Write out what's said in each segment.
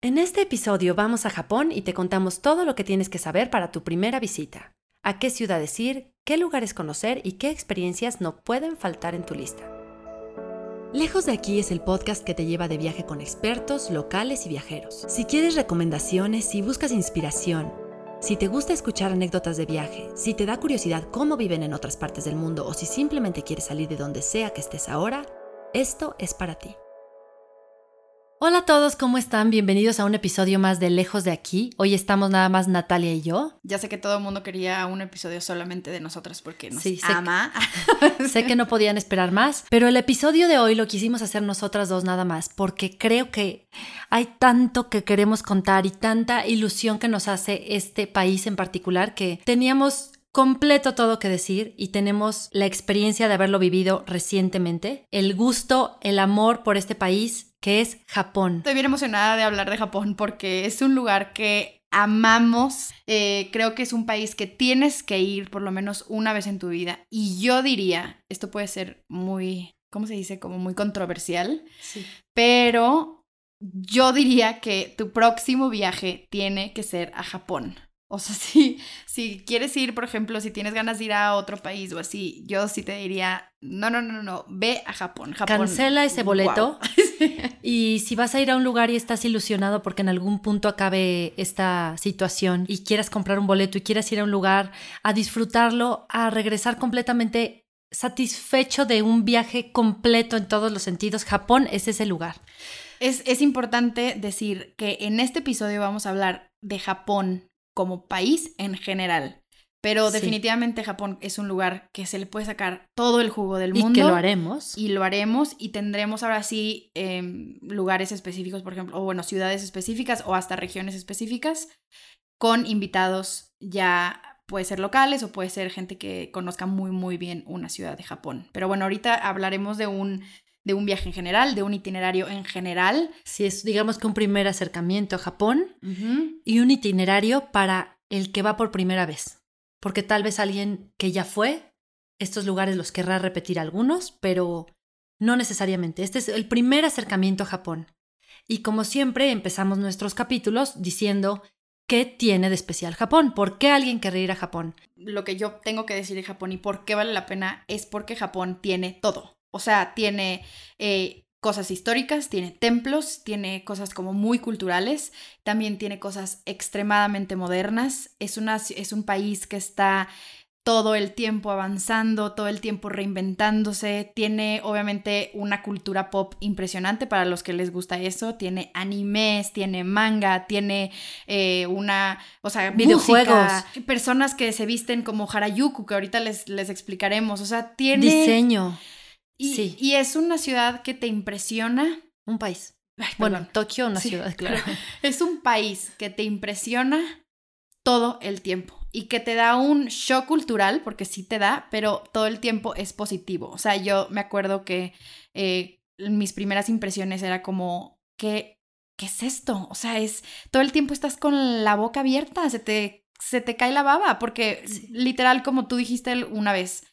En este episodio vamos a Japón y te contamos todo lo que tienes que saber para tu primera visita. A qué ciudades ir, qué lugares conocer y qué experiencias no pueden faltar en tu lista. Lejos de aquí es el podcast que te lleva de viaje con expertos, locales y viajeros. Si quieres recomendaciones, si buscas inspiración, si te gusta escuchar anécdotas de viaje, si te da curiosidad cómo viven en otras partes del mundo o si simplemente quieres salir de donde sea que estés ahora, esto es para ti. Hola a todos, ¿cómo están? Bienvenidos a un episodio más de Lejos de aquí. Hoy estamos nada más Natalia y yo. Ya sé que todo el mundo quería un episodio solamente de nosotras porque nos Sí, sé ama. Sé que no podían esperar más, pero el episodio de hoy lo quisimos hacer nosotras dos nada más, porque creo que hay tanto que queremos contar y tanta ilusión que nos hace este país en particular que teníamos completo todo que decir y tenemos la experiencia de haberlo vivido recientemente, el gusto, el amor por este país que es Japón. Estoy bien emocionada de hablar de Japón porque es un lugar que amamos. Eh, creo que es un país que tienes que ir por lo menos una vez en tu vida. Y yo diría, esto puede ser muy, ¿cómo se dice? Como muy controversial, Sí. pero yo diría que tu próximo viaje tiene que ser a Japón. O sea, si, si quieres ir, por ejemplo, si tienes ganas de ir a otro país o así, yo sí te diría, no, no, no, no, ve a Japón. Japón. Cancela ese boleto. Y si vas a ir a un lugar y estás ilusionado porque en algún punto acabe esta situación y quieras comprar un boleto y quieras ir a un lugar a disfrutarlo, a regresar completamente satisfecho de un viaje completo en todos los sentidos, Japón es ese lugar. Es, es importante decir que en este episodio vamos a hablar de Japón como país en general. Pero Sí. definitivamente Japón es un lugar que se le puede sacar todo el jugo del Y mundo. que lo haremos. Y lo haremos y tendremos ahora sí em, lugares específicos, por ejemplo, o bueno, ciudades específicas o hasta regiones específicas con invitados ya puede ser locales o puede ser gente que conozca muy muy bien una ciudad de Japón. Pero bueno, ahorita hablaremos de un de un viaje en general, de un itinerario en general. Si es, digamos que un primer acercamiento a Japón y un itinerario para el que va por primera vez. Porque tal vez alguien que ya fue, estos lugares los querrá repetir algunos, pero no necesariamente. Este es el primer acercamiento a Japón. Y como siempre, empezamos nuestros capítulos diciendo qué tiene de especial Japón, por qué alguien querría ir a Japón. Lo que yo tengo que decir de Japón y por qué vale la pena es porque Japón tiene todo. O sea, tiene eh, cosas históricas, tiene templos, tiene cosas como muy culturales, también tiene cosas extremadamente modernas. Es, una, es un país que está todo el tiempo avanzando, todo el tiempo reinventándose. Tiene obviamente una cultura pop impresionante para los que les gusta eso. Tiene animes, tiene manga, tiene eh, una, o sea, Videojuegos. música, personas que se visten como Harajuku, que ahorita les, les explicaremos. O sea, tiene... Diseño, Y, sí. y es una ciudad que te impresiona. un país. Ay, Bueno. Tokio, una Sí, ciudad, claro. Es un país que te impresiona todo el tiempo y que te da un shock cultural, porque sí te da, pero todo el tiempo es positivo. O sea, yo me acuerdo que eh, mis primeras impresiones era como, ¿qué, ¿qué es esto? O sea, es todo el tiempo estás con la boca abierta, se te, se te cae la baba, porque Sí. literal, como tú dijiste una vez,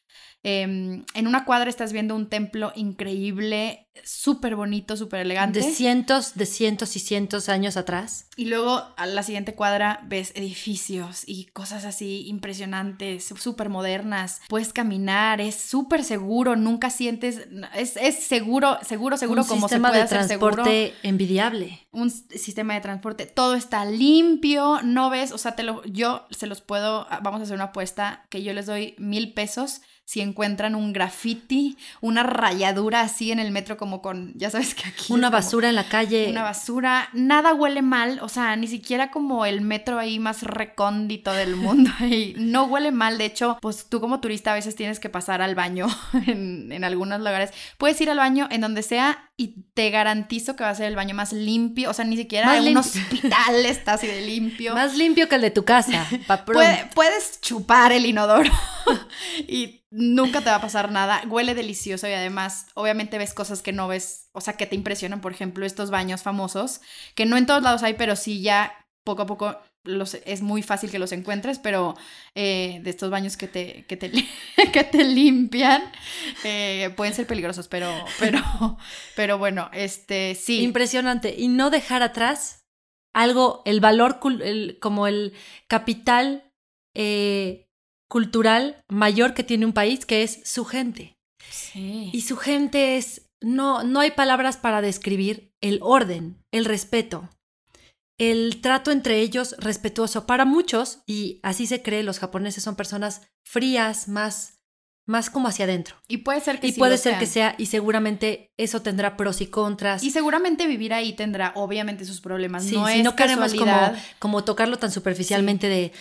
em, en una cuadra estás viendo un templo increíble, súper bonito, súper elegante. De cientos, de cientos y cientos años atrás. Y luego a la siguiente cuadra ves edificios y cosas así impresionantes, súper modernas. Puedes caminar, es súper seguro, nunca sientes, es, es seguro, seguro, seguro un como se sistema puede de hacer seguro. transporte envidiable. Un sistema de transporte, todo está limpio, no ves, o sea, te lo, yo se los puedo, vamos a hacer una apuesta que yo les doy mil pesos si encuentran un graffiti, una rayadura así en el metro como con, ya sabes que aquí Una basura en la calle. una basura, nada huele mal, o sea, ni siquiera como el metro ahí más recóndito del mundo ahí, no huele mal, de hecho, pues tú como turista a veces tienes que pasar al baño en, en algunos lugares, puedes ir al baño en donde sea y te garantizo que va a ser el baño más limpio, o sea, ni siquiera en un hospital está así de limpio. Más limpio que el de tu casa. Puede- puedes chupar el inodoro y nunca te va a pasar nada. Huele delicioso y además, obviamente ves cosas que no ves, o sea, que te impresionan. Por ejemplo, estos baños famosos, que no en todos lados hay, pero sí ya poco a poco los, es muy fácil que los encuentres, pero eh, de estos baños que te, que te, que te limpian eh, pueden ser peligrosos, pero, pero, pero bueno, este sí. Impresionante. Y no dejar atrás algo, el valor como el capital eh, cultural mayor que tiene un país, que es su gente. Sí. Y su gente es, no, no hay palabras para describir el orden, el respeto, el trato entre ellos respetuoso. Para muchos, y así se cree, los japoneses son personas frías, más más como hacia adentro. Y puede ser que y puede ser que sea y seguramente eso tendrá pros y contras. Y seguramente vivir ahí tendrá obviamente sus problemas. Sí, no si es no queremos como, como tocarlo tan superficialmente de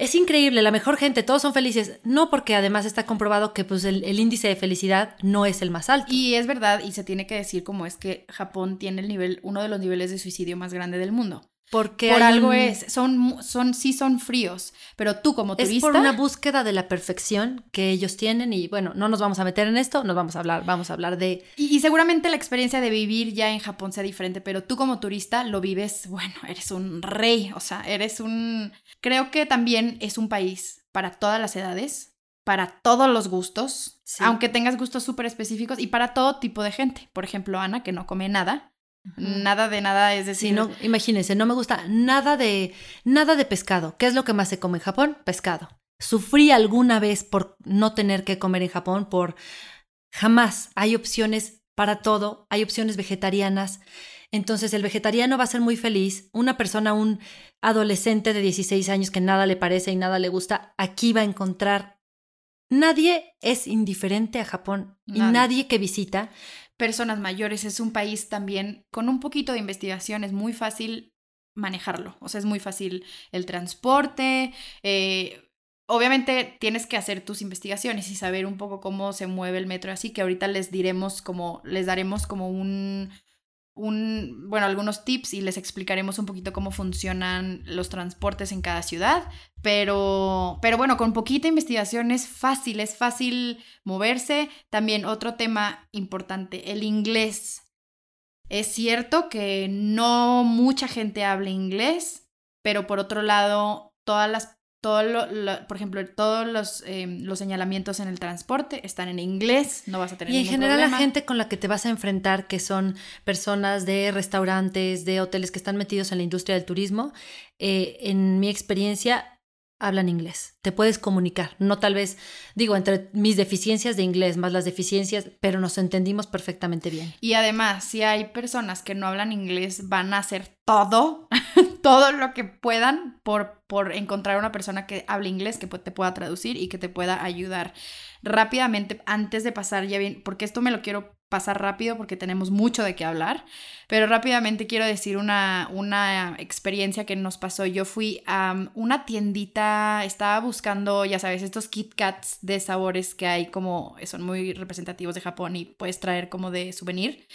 es increíble, la mejor gente, todos son felices. No, porque además está comprobado que pues, el, índice de felicidad no es el más alto. Y es verdad, y se tiene que decir como es que Japón tiene el nivel, uno de los niveles de suicidio más grande del mundo. Porque por algo es, son, son, sí son fríos, pero tú como turista... Es por una búsqueda de la perfección que ellos tienen y bueno, no nos vamos a meter en esto, nos vamos a hablar, vamos a hablar de... Y, seguramente la experiencia de vivir ya en Japón sea diferente, pero tú como turista lo vives, bueno, eres un rey, o sea, eres un... Creo que también es un país para todas las edades, para todos los gustos, aunque tengas gustos súper específicos y para todo tipo de gente. Por ejemplo, Ana, que no come nada, Nada de nada, es decir. no, imagínense, no me gusta nada de, nada de pescado. ¿Qué es lo que más se come en Japón? Pescado. Sufrí alguna vez por no tener que comer en Japón, por jamás. Hay opciones para todo, hay opciones vegetarianas. Entonces el vegetariano va a ser muy feliz. Una persona, un adolescente de 16 años que nada le parece y nada le gusta, aquí va a encontrar... Nadie es indiferente a Japón y nadie que visita personas mayores. Es un país también con un poquito de investigación, es muy fácil manejarlo. O sea, es muy fácil el transporte. Eh, obviamente tienes que hacer tus investigaciones y saber un poco cómo se mueve el metro, así que ahorita les diremos como, les daremos como un, un, bueno, algunos tips y les explicaremos un poquito cómo funcionan los transportes en cada ciudad, pero, pero bueno, con poquita investigación es fácil, es fácil moverse. También otro tema importante, el inglés. Es cierto que no mucha gente habla inglés, pero por otro lado, todas las todo lo, por ejemplo, todos los, em, los, señalamientos en el transporte están en inglés, no vas a tener Y en general la gente con la que te vas a enfrentar, que son personas de restaurantes, de hoteles que están metidos en la industria del turismo, eh, en mi experiencia hablan inglés, te puedes comunicar, no tal vez, digo, entre mis deficiencias de inglés más las deficiencias, pero nos entendimos perfectamente bien. Y además, si hay personas que no hablan inglés, van a hacer todo, todo lo que puedan por, por encontrar una persona que hable inglés, que te pueda traducir y que te pueda ayudar rápidamente antes de pasar ya bien, porque esto me lo quiero pasar rápido porque tenemos mucho de qué hablar, pero rápidamente quiero decir una, una experiencia que nos pasó. Yo fui a una tiendita, estaba buscando, ya sabes, estos Kit Kats de sabores que hay como, son muy representativos de Japón y puedes traer como de souvenir.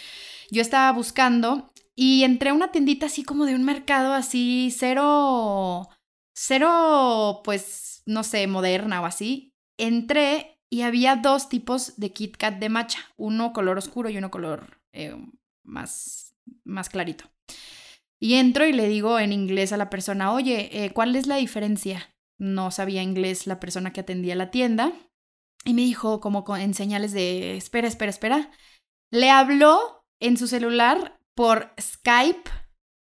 Yo estaba buscando y entré a una tiendita así como de un mercado así, cero, cero, pues, no sé, moderna o así. Entré y había dos tipos de Kit Kat de matcha, uno color oscuro y uno color eh, más, más clarito. Y entro y le digo en inglés a la persona, oye, eh, ¿cuál es la diferencia? No sabía inglés la persona que atendía la tienda. Y me dijo como en señales de, espera, espera, espera. Le habló en su celular por Skype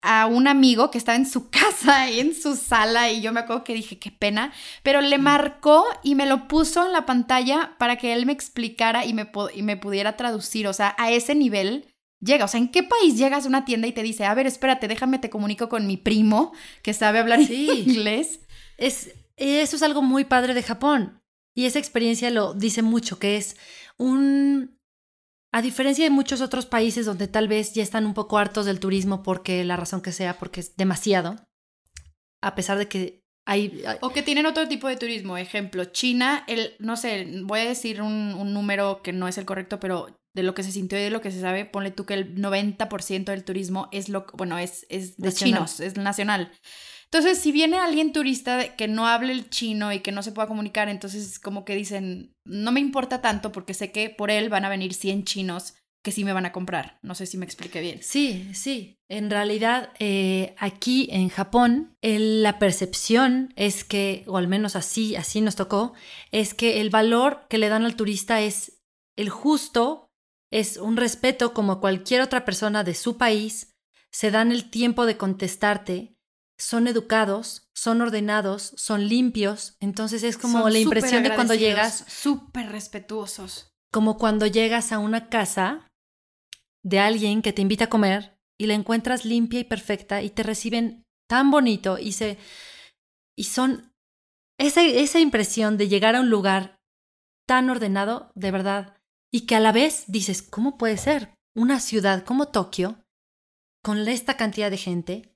a un amigo que estaba en su casa, en su sala, y yo me acuerdo que dije, qué pena, pero le marcó y me lo puso en la pantalla para que él me explicara y me, y me pudiera traducir, o sea, a ese nivel llega, o sea, ¿en qué país llegas a una tienda y te dice, a ver, espérate, déjame, te comunico con mi primo que sabe hablar inglés? Es, eso es algo muy padre de Japón, y esa experiencia lo dice mucho, que es un a diferencia de muchos otros países donde tal vez ya están un poco hartos del turismo porque la razón que sea, porque es demasiado, a pesar de que hay... O que tienen otro tipo de turismo. Ejemplo, China, el, no sé, voy a decir un, un número que no es el correcto, pero de lo que se sintió y de lo que se sabe, ponle tú que el 90% del turismo es lo, bueno, es, es de chinos, es nacional. Entonces, si viene alguien turista que no hable el chino y que no se pueda comunicar, entonces como que dicen, no me importa tanto porque sé que por él van a venir 100 chinos que sí me van a comprar. No sé si me expliqué bien. Sí, sí. En realidad, eh, aquí en Japón, la percepción es que, o al menos así, así nos tocó, es que el valor que le dan al turista es el justo, es un respeto como cualquier otra persona de su país, se dan el tiempo de contestarte son educados, son ordenados, son limpios. Entonces es como Son la impresión de cuando llegas, Súper respetuosos. como cuando llegas a una casa de alguien que te invita a comer y la encuentras limpia y perfecta y te reciben tan bonito y se y son esa, esa impresión de llegar a un lugar tan ordenado, de verdad, y que a la vez dices, ¿cómo puede ser una ciudad como Tokio, con esta cantidad de gente,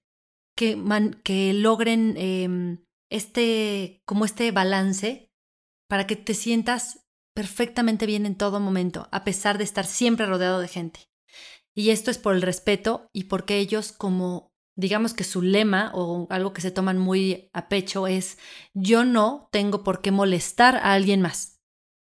que, logren em, este, como este balance para que te sientas perfectamente bien en todo momento, a pesar de estar siempre rodeado de gente? Y esto es por el respeto y porque ellos como digamos que su lema o algo que se toman muy a pecho es yo no tengo por qué molestar a alguien más.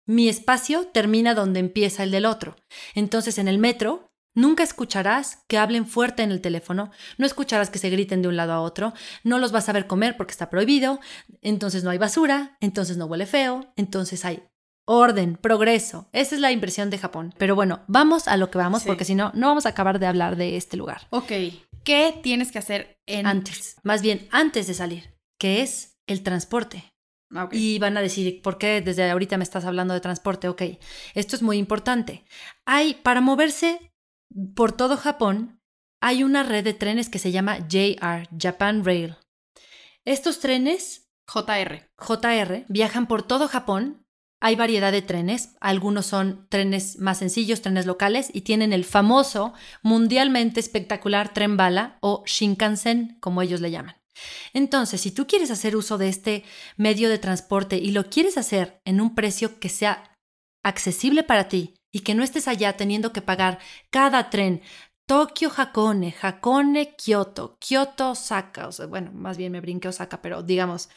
Mi espacio termina donde empieza el del otro. Entonces en el metro nunca escucharás que hablen fuerte en el teléfono, no escucharás que se griten de un lado a otro, no los vas a ver comer porque está prohibido, entonces no hay basura, entonces no huele feo, entonces hay orden, progreso. Esa es la impresión de Japón. Pero bueno, vamos a lo que vamos Sí. porque si no, no vamos a acabar de hablar de este lugar. Ok, ¿qué tienes que hacer en... Antes, más bien antes de salir, que es el transporte. Ah. Y van a decir, ¿por qué desde ahorita me estás hablando de transporte? Ok, esto es muy importante. Hay, para moverse por todo Japón, hay una red de trenes que se llama JR, Japan Rail. Estos trenes JR. JR viajan por todo Japón. Hay variedad de trenes, algunos son trenes más sencillos, trenes locales, y tienen el famoso, mundialmente espectacular tren bala o Shinkansen, como ellos le llaman. Entonces, si tú quieres hacer uso de este medio de transporte y lo quieres hacer en un precio que sea accesible para ti y que no estés allá teniendo que pagar cada tren, Tokio, Hakone, Hakone, Kyoto, Kyoto, Osaka, bueno, más bien me brinqué Osaka, pero digamos,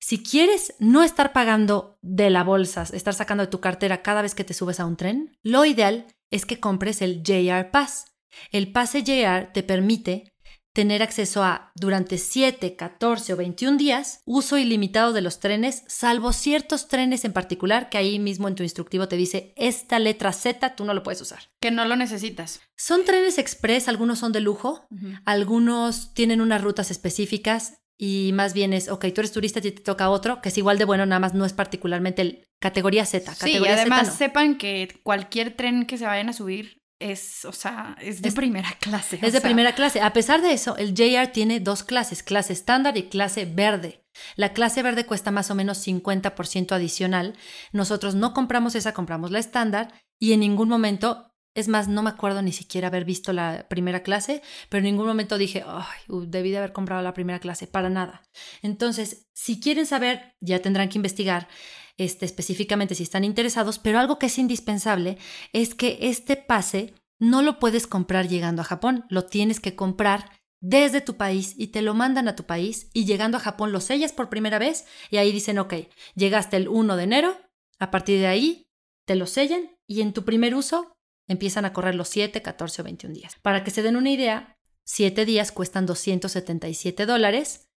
si quieres no estar pagando de la bolsa, estar sacando de tu cartera cada vez que te subes a un tren, lo ideal es que compres el JR Pass. El pase JR te permite tener acceso a, durante 7, 14 o 21 días, uso ilimitado de los trenes, salvo ciertos trenes en particular que ahí mismo en tu instructivo te dice, esta letra Z tú no lo puedes usar. Que no lo necesitas. Son trenes express, algunos son de lujo, algunos tienen unas rutas específicas y más bien es, ok, tú eres turista y te toca otro, que es igual de bueno, nada más no es particularmente el categoría Z. Sí, y Categoría además Z no. sepan que cualquier tren que se vayan a subir es, o sea, es de Es- primera clase. Es de sea, primera clase. A pesar de eso, el JR tiene dos clases, clase estándar y clase verde. La clase verde cuesta más o menos 50% adicional. Nosotros no compramos esa, compramos la estándar y en ningún momento, es más, no me acuerdo ni siquiera haber visto la primera clase, pero en ningún momento dije, ay, debí de haber comprado la primera clase, para nada. Entonces, si quieren saber, ya tendrán que investigar este, específicamente si están interesados, pero algo que es indispensable es que este pase no lo puedes comprar llegando a Japón, lo tienes que comprar desde tu país y te lo mandan a tu país y llegando a Japón lo sellas por primera vez y ahí dicen, ok, llegaste el 1 de enero, a partir de ahí te lo sellan y en tu primer uso empiezan a correr los 7, 14 o 21 días. Para que se den una idea, 7 días cuestan 277 dólares,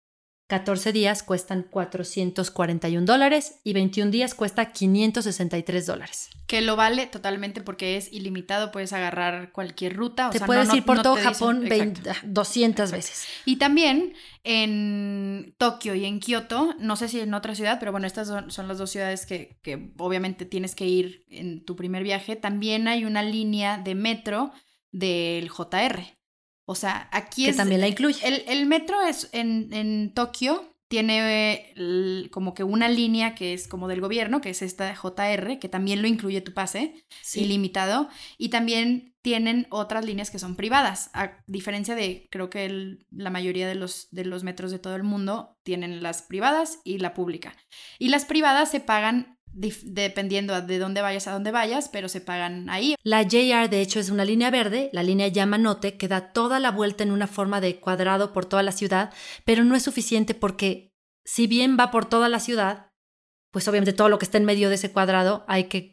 14 días cuestan 441 dólares y 21 días cuesta 563 dólares. Que lo vale totalmente porque es ilimitado, puedes agarrar cualquier ruta. O te sea, puedes no- ir por no todo dicen- Japón Exacto. 20 200 Exacto. veces. Y también en Tokio y en Kioto, no sé si en otra ciudad, pero bueno, estas son, son las dos ciudades que, que obviamente tienes que ir en tu primer viaje. También hay una línea de metro del JR. O sea, aquí Que es... también la incluye. El, el metro es en, en Tokio, tiene el- como que una línea que es como del gobierno, que es esta JR, que también lo incluye tu pase Sí. ilimitado. Y también tienen otras líneas que son privadas. A diferencia de, creo que el- la mayoría de los, de los metros de todo el mundo tienen las privadas y la pública. Y las privadas se pagan dependiendo de dónde vayas a dónde vayas, pero se pagan ahí. La JR, de hecho, es una línea verde, la línea Yamanote, que da toda la vuelta en una forma de cuadrado por toda la ciudad, pero no es suficiente porque, si bien va por toda la ciudad, pues obviamente todo lo que está en medio de ese cuadrado hay que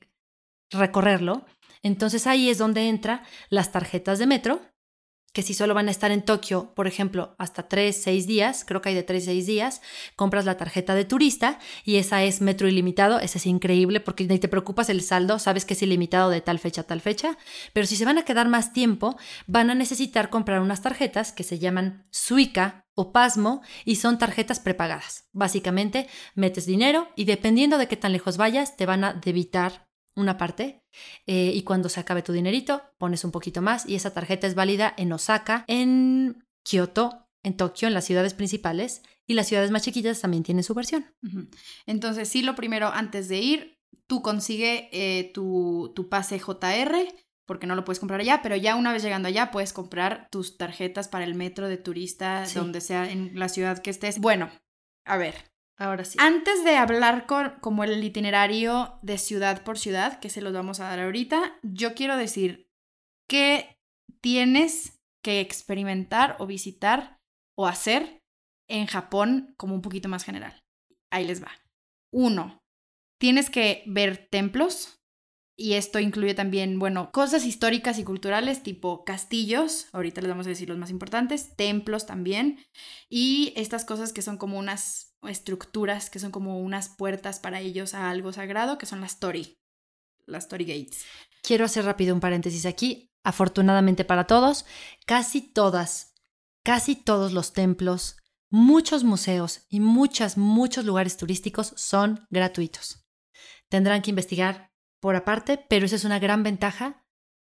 recorrerlo. Entonces ahí es donde entran las tarjetas de metro, que si solo van a estar en Tokio, por ejemplo, hasta 3, 6 días, creo que hay de 3, 6 días, compras la tarjeta de turista y esa es metro ilimitado, esa es increíble porque ni te preocupas el saldo, sabes que es ilimitado de tal fecha a tal fecha, pero si se van a quedar más tiempo, van a necesitar comprar unas tarjetas que se llaman Suica o Pasmo y son tarjetas prepagadas. Básicamente, metes dinero y dependiendo de qué tan lejos vayas, te van a debitar una parte eh, y cuando se acabe tu dinerito, pones un poquito más y esa tarjeta es válida en Osaka, en Kioto, en Tokio, en las ciudades principales y las ciudades más chiquitas también tienen su versión. Entonces, sí, lo primero, antes de ir, tú consigue eh, tu, tu pase JR porque no lo puedes comprar allá, pero ya una vez llegando allá puedes comprar tus tarjetas para el metro de turista, donde sea en la ciudad que estés. Bueno, a ver. Ahora sí. Antes de hablar con, como el itinerario de ciudad por ciudad, que se los vamos a dar ahorita, yo quiero decir que tienes que experimentar o visitar o hacer en Japón como un poquito más general. Ahí les va. Uno, tienes que ver templos, y esto incluye también, bueno, cosas históricas y culturales tipo castillos, ahorita les vamos a decir los más importantes, templos también, y estas cosas que son como unas estructuras, que son como unas puertas para ellos a algo sagrado, que son las Tori, las Tori Gates. Quiero hacer rápido un paréntesis aquí. Afortunadamente para todos, casi todas, casi todos los templos, muchos museos y muchas, muchos lugares turísticos son gratuitos. Tendrán que investigar por aparte, pero esa es una gran ventaja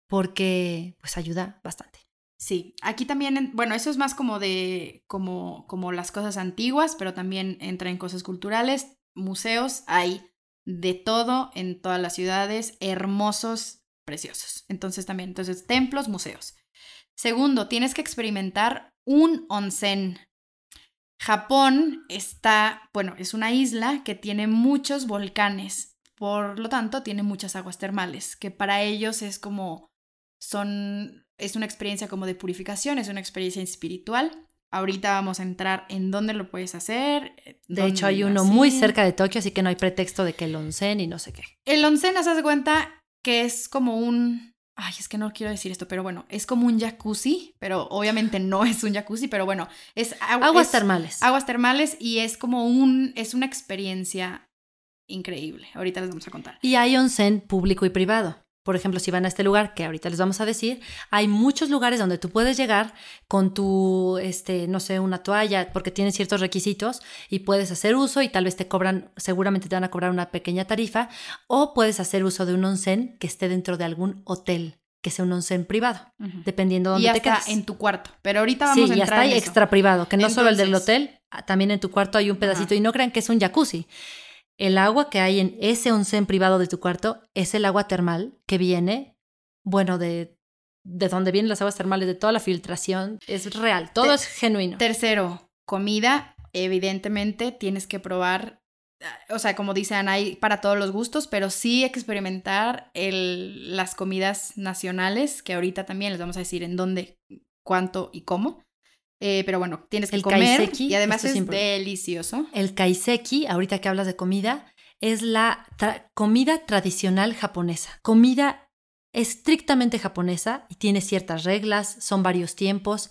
porque pues ayuda bastante. Sí, aquí también, bueno, eso es más como de, como, como las cosas antiguas, pero también entra en cosas culturales, museos, hay de todo en todas las ciudades, hermosos, preciosos. Entonces también, entonces, templos, museos. Segundo, tienes que experimentar un onsen. Japón está, bueno, es una isla que tiene muchos volcanes por lo tanto, tiene muchas aguas termales, que para ellos es como, son, es una experiencia como de purificación, es una experiencia espiritual. Ahorita vamos a entrar en dónde lo puedes hacer. Eh, de hecho, hay uno muy cerca de Tokio, así que no hay pretexto de que el onsen y no sé qué. El onsen, ¿se das cuenta que es como un... Ay, es que no quiero decir esto, pero bueno, es como un jacuzzi, pero obviamente no es un jacuzzi, pero bueno, es aguas termales. Aguas termales y es como un, es una experiencia increíble. Ahorita les vamos a contar. Y hay onsen público y privado. Por ejemplo, si van a este lugar, que ahorita les vamos a decir, hay muchos lugares donde tú puedes llegar con tu, este, no sé, una toalla, porque tiene ciertos requisitos y puedes hacer uso y tal vez te cobran, seguramente te van a cobrar una pequeña tarifa, o puedes hacer uso de un onsen que esté dentro de algún hotel que sea un onsen privado, dependiendo de dónde y te quedes. en tu cuarto. Pero ahorita vamos a entrar Sí, ya está en extra privado, que no solo el del hotel, ah, también en tu cuarto hay un pedacito y no crean que es un jacuzzi. El agua que hay en ese onsen privado de tu cuarto es el agua termal que viene, bueno, de, de donde vienen las aguas termales, de toda la filtración. Es real, todo es genuino. Tercero, comida. Evidentemente tienes que probar o sea, como dicen, hay para todos los gustos, pero sí experimentar el, las comidas nacionales, que ahorita también les vamos a decir en dónde, cuánto y cómo. Eh, pero bueno, tienes que comer y además es, delicioso. El kaiseki, ahorita que hablas de comida, es la comida tradicional japonesa. Comida estrictamente japonesa y tiene ciertas reglas, son varios tiempos.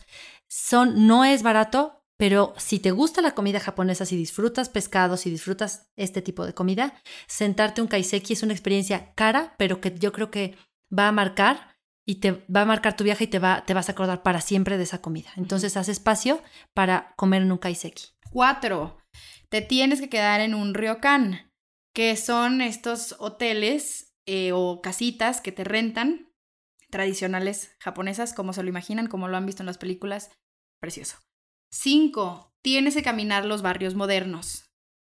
Son, no es barato, pero si te gusta la comida japonesa, si disfrutas pescados, si disfrutas este tipo de comida, sentarte un kaiseki es una experiencia cara, pero que yo creo que va a marcar y te va a marcar tu viaje y te, va, te vas a acordar para siempre de esa comida. Entonces, haz espacio para comer en un kaiseki. Cuatro, te tienes que quedar en un ryokan, que son estos hoteles eh, o casitas que te rentan, tradicionales japonesas, como se lo imaginan, como lo han visto en las películas. Precioso. Cinco, tienes que caminar los barrios modernos.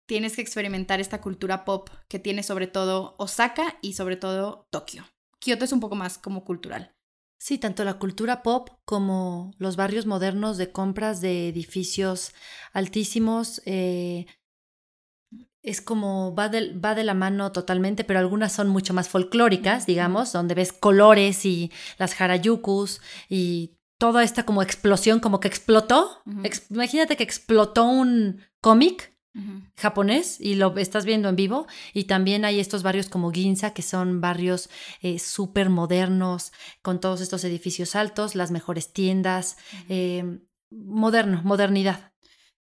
Tienes que experimentar esta cultura pop que tiene sobre todo Osaka y sobre todo Tokio. Kioto es un poco más como cultural. Sí, tanto la cultura pop como los barrios modernos de compras de edificios altísimos. Eh, es como va de, va de la mano totalmente, pero algunas son mucho más folclóricas, digamos, donde ves colores y las harayukus y toda esta como explosión, como que explotó. imagínate que explotó un cómic japonés y lo estás viendo en vivo. Y también hay estos barrios como Ginza, que son barrios eh, súper modernos, con todos estos edificios altos, las mejores tiendas, eh, moderno, modernidad.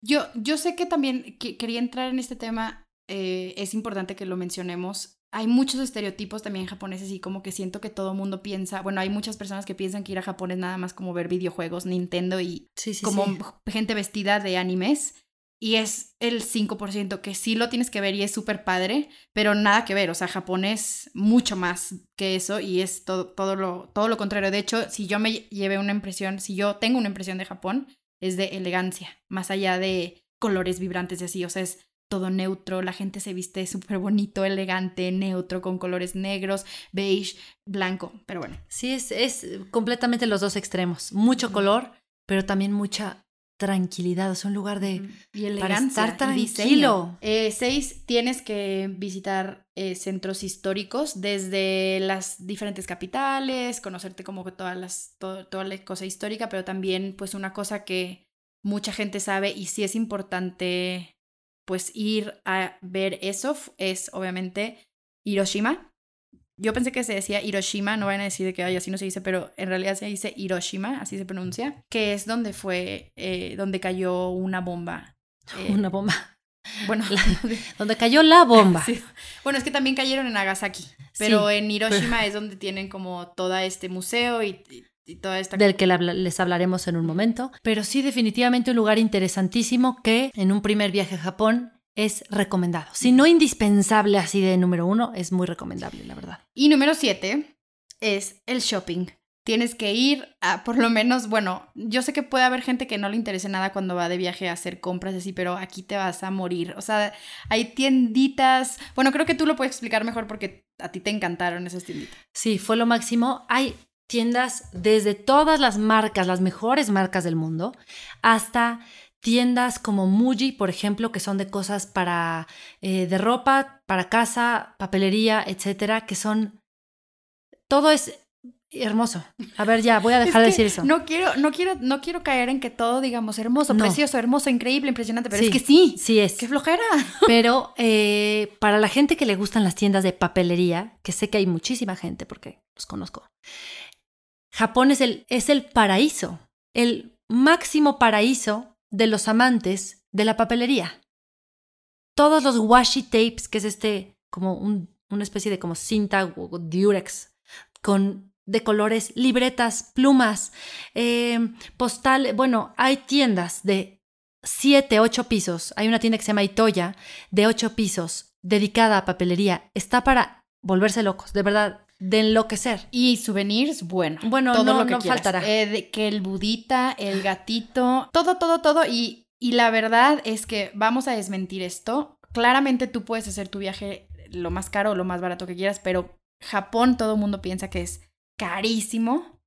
Yo, yo sé que también quería entrar en este tema, eh, es importante que lo mencionemos. hay muchos estereotipos también japoneses y como que siento que todo mundo piensa, bueno, hay muchas personas que piensan que ir a Japón es nada más como ver videojuegos, Nintendo y como gente vestida de animes. Y es el 5% que sí lo tienes que ver y es súper padre, pero nada que ver. O sea, Japón es mucho más que eso y es todo, todo, lo, todo lo contrario. De hecho, si yo me llevé una impresión, si yo tengo una impresión de Japón, es de elegancia, más allá de colores vibrantes y así. O sea, es todo neutro, la gente se viste súper bonito, elegante, neutro, con colores negros, beige, blanco, pero bueno. Sí, es, es completamente los dos extremos, mucho color, pero también mucha tranquilidad, es un lugar de y elegancia, estar tranquilo. Eh, seis, tienes que visitar eh, centros históricos desde las diferentes capitales, conocerte como todas las, toda la cosa histórica, pero también pues una cosa que mucha gente sabe y sí es importante pues ir a ver eso es obviamente Hiroshima. Yo pensé que se decía Hiroshima, no van a decir que así no se dice, pero en realidad se dice Hiroshima, así se pronuncia, que es donde fue, eh, donde cayó una bomba. Eh, una bomba. Bueno, donde cayó la bomba. Bueno, es que también cayeron en Nagasaki, pero en Hiroshima es donde tienen como todo este museo y del que les hablaremos en un momento. Pero sí, definitivamente un lugar interesantísimo que en un primer viaje a Japón es recomendado. Si no indispensable así de número uno, es muy recomendable, la verdad. Y número siete es el shopping. Tienes que ir a, por lo menos, bueno, yo sé que puede haber gente que no le interese nada cuando va de viaje a hacer compras así, pero aquí te vas a morir. O sea, hay tienditas. Bueno, creo que tú lo puedes explicar mejor porque a ti te encantaron esas tienditas. Sí, fue lo máximo. Hay tiendas desde todas las marcas, las mejores marcas del mundo, hasta tiendas como Muji, por ejemplo, que son de cosas para eh, de ropa, para casa, papelería, etcétera, que son todo es hermoso. A ver, ya voy a dejar de decir eso. No quiero, no quiero, no quiero caer en que todo digamos hermoso, precioso, hermoso, increíble, impresionante, pero es que sí, sí es. Qué flojera. Pero eh, para la gente que le gustan las tiendas de papelería, que sé que hay muchísima gente porque los conozco, Japón es el, es el paraíso, el máximo paraíso de los amantes de la papelería. Todos los washi tapes, que es este como una especie de como cinta o durex con de colores, libretas, plumas, eh, postal. Bueno, hay tiendas de siete, ocho pisos. Hay una tienda que se llama Itoya de ocho pisos dedicada a papelería. Está para volverse locos, de verdad de enloquecer. Y souvenirs, bueno. Bueno, todo no, lo que faltará. Eh, que el budita, el gatito, todo, todo, todo. Y, y la verdad es que vamos a desmentir esto. Claramente tú puedes hacer tu viaje lo más caro o lo más barato que quieras, pero Japón todo el mundo piensa que es carísimo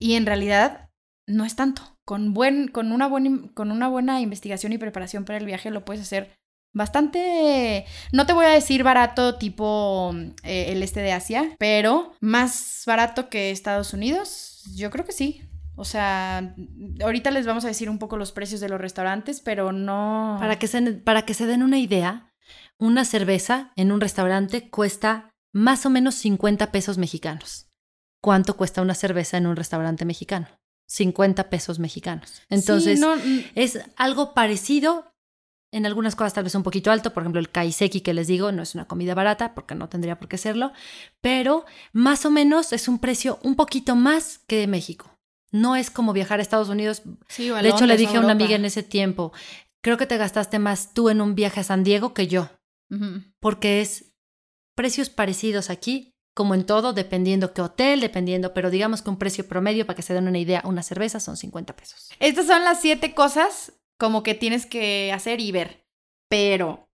y en realidad no es tanto. Con, buen, con, una, con una buena investigación y preparación para el viaje lo puedes hacer bastante, no te voy a decir barato tipo eh, el este de Asia, pero más barato que Estados Unidos, yo creo que sí. O sea, ahorita les vamos a decir un poco los precios de los restaurantes, pero no... Para que se, para que se den una idea, una cerveza en un restaurante cuesta más o menos 50 pesos mexicanos. ¿Cuánto cuesta una cerveza en un restaurante mexicano? 50 pesos mexicanos. Entonces, es algo parecido, en algunas cosas tal vez un poquito alto, por ejemplo el kaiseki que les digo no es una comida barata porque no tendría por qué serlo, pero más o menos es un precio un poquito más que de México. No es como viajar a Estados Unidos. de hecho le dije a una amiga en ese tiempo, creo que te gastaste más tú en un viaje a San Diego que yo, porque es precios parecidos aquí, como en todo, dependiendo qué hotel, dependiendo, pero digamos que un precio promedio, para que se den una idea, una cerveza son 50 pesos. Estas son las siete cosas como que tienes que hacer y ver. Pero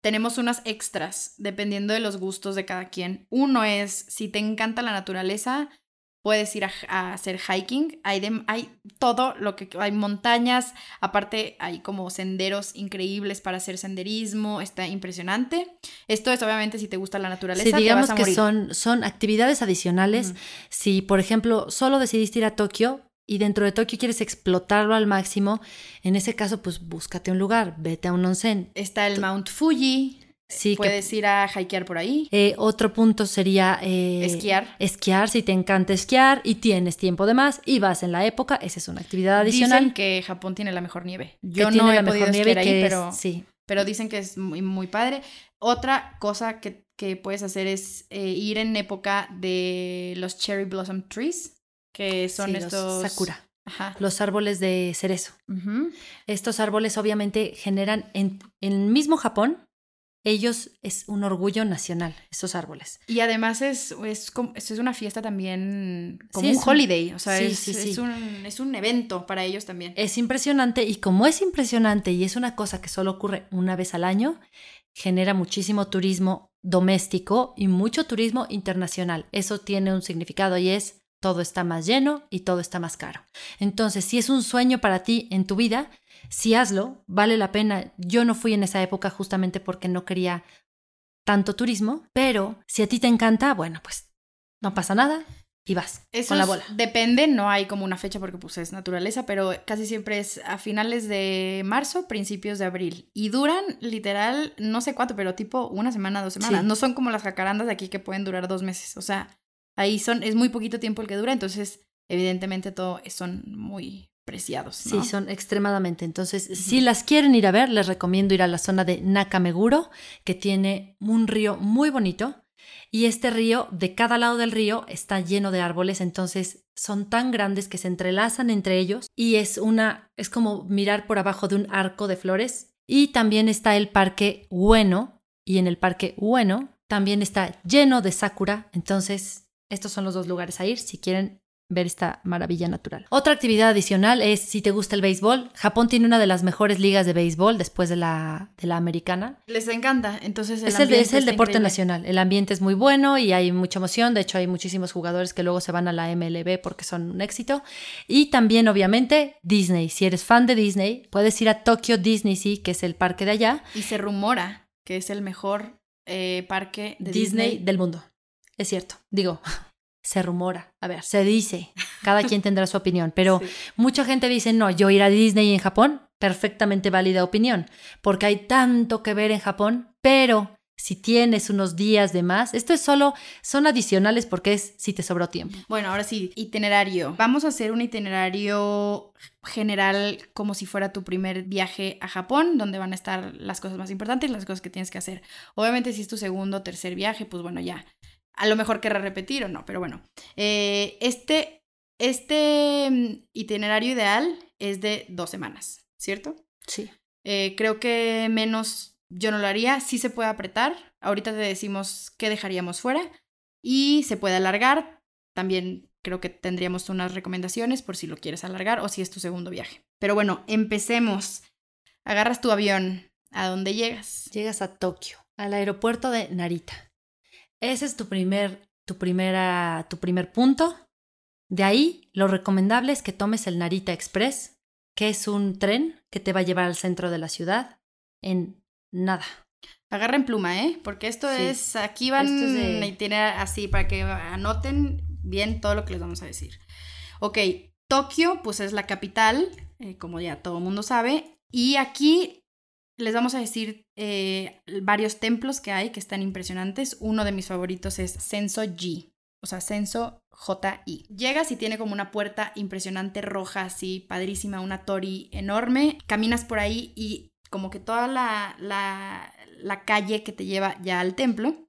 tenemos unas extras dependiendo de los gustos de cada quien. Uno es, si te encanta la naturaleza, puedes ir a, hacer hiking. Hay, hay todo lo que hay montañas, aparte hay como senderos increíbles para hacer senderismo, está impresionante. Esto es obviamente si te gusta la naturaleza. Sí, digamos que son, son actividades adicionales. Si, por ejemplo, solo decidiste ir a Tokio, y dentro de Tokio quieres explotarlo al máximo, en ese caso, pues búscate un lugar, vete a un onsen. Está el Mount Fuji. Sí, Puedes ir a hikear por ahí. Eh, otro punto sería... Eh, esquiar. Esquiar, si te encanta esquiar y tienes tiempo de más y vas en la época, esa es una actividad adicional. Dicen que Japón tiene la mejor nieve. Yo no he la mejor nieve ahí, pero, sí. pero dicen que es muy, muy padre. Otra cosa que que puedes hacer es eh, ir en época de los cherry blossom trees, que son Sí, los estos... sakura. Ajá. Los árboles de cerezo. Estos árboles obviamente generan en, en el mismo Japón, ellos es un orgullo nacional, estos árboles. Y además es, es, es una fiesta también como Sí, un holiday, o sea, sí, es, sí, es un, es un evento para ellos también. Es impresionante y como es impresionante y es una cosa que solo ocurre una vez al año, genera muchísimo turismo doméstico y mucho turismo internacional. Eso tiene un significado y es todo está más lleno y todo está más caro. Entonces, si es un sueño para ti en tu vida, si hazlo, vale la pena. Yo no fui en esa época justamente porque no quería tanto turismo, pero si a ti te encanta, bueno, pues no pasa nada y vas Eso con la bola. depende, no hay como una fecha porque pues es naturaleza, pero casi siempre es a finales de marzo, principios de abril. Y duran literal, no sé cuánto, pero tipo una semana, dos semanas. Sí. No son como las jacarandas de aquí que pueden durar dos meses. O sea, ahí son, es muy poquito tiempo el que dura, entonces evidentemente todo son muy preciados. ¿no? Sí, son extremadamente. Entonces, si las quieren ir a ver, les recomiendo ir a la zona de Nakameguro, que tiene un río muy bonito. Y este río, de cada lado del río, está lleno de árboles, entonces son tan grandes que se entrelazan entre ellos y es una, es como mirar por abajo de un arco de flores. Y también está el parque Ueno, y en el parque Ueno también está lleno de sakura, entonces estos son los dos lugares a ir si quieren ver esta maravilla natural. Otra actividad adicional es si te gusta el béisbol. Japón tiene una de las mejores ligas de béisbol después de la, de la americana. Les encanta, entonces el es el, es deporte increíble. nacional. El ambiente es muy bueno y hay mucha emoción. De hecho, hay muchísimos jugadores que luego se van a la MLB porque son un éxito. Y también, obviamente, Disney. Si eres fan de Disney, puedes ir a Tokyo Disney Sea, que es el parque de allá. Y se rumora que es el mejor eh, parque de Disney, Disney. del mundo. Es cierto. Digo, se rumora. A ver, se dice. Cada quien tendrá su opinión. Pero Sí. mucha gente dice, no, yo ir a Disney en Japón, perfectamente válida opinión. Porque hay tanto que ver en Japón, pero si tienes unos días de más, esto es solo, son adicionales porque es si te sobró tiempo. Bueno, ahora sí, itinerario. Vamos a hacer un itinerario general como si fuera tu primer viaje a Japón, donde van a estar las cosas más importantes las cosas que tienes que hacer. Obviamente si es tu segundo o tercer viaje, pues bueno, ya. A lo mejor querrás repetir o no, pero bueno. Eh, este, este mm, itinerario ideal es de dos semanas, ¿cierto? Sí. Eh, creo que menos yo no lo haría. Sí se puede apretar. Ahorita te decimos qué dejaríamos fuera. Y se puede alargar. También creo que tendríamos unas recomendaciones por si lo quieres alargar o si es tu segundo viaje. Pero bueno, empecemos. Agarras tu avión. ¿A dónde llegas? Llegas a Tokio, al aeropuerto de Narita. Ese es tu primer, tu primera, tu primer punto. De ahí, lo recomendable es que tomes el Narita Express, que es un tren que te va a llevar al centro de la ciudad en nada. Agarren pluma, ¿eh? Porque esto Sí. es. Aquí van Esto es de- a tener así para que anoten bien todo lo que les vamos a decir. Ok, Tokio, pues es la capital, eh, como ya todo el mundo sabe. Y aquí les vamos a decir eh, varios templos que hay que están impresionantes. Uno de mis favoritos es Senso Ji, o sea, Senso J-I. Llegas y tiene como una puerta impresionante roja, así, padrísima, una tori enorme. Caminas por ahí y como que toda la, la calle que te lleva ya al templo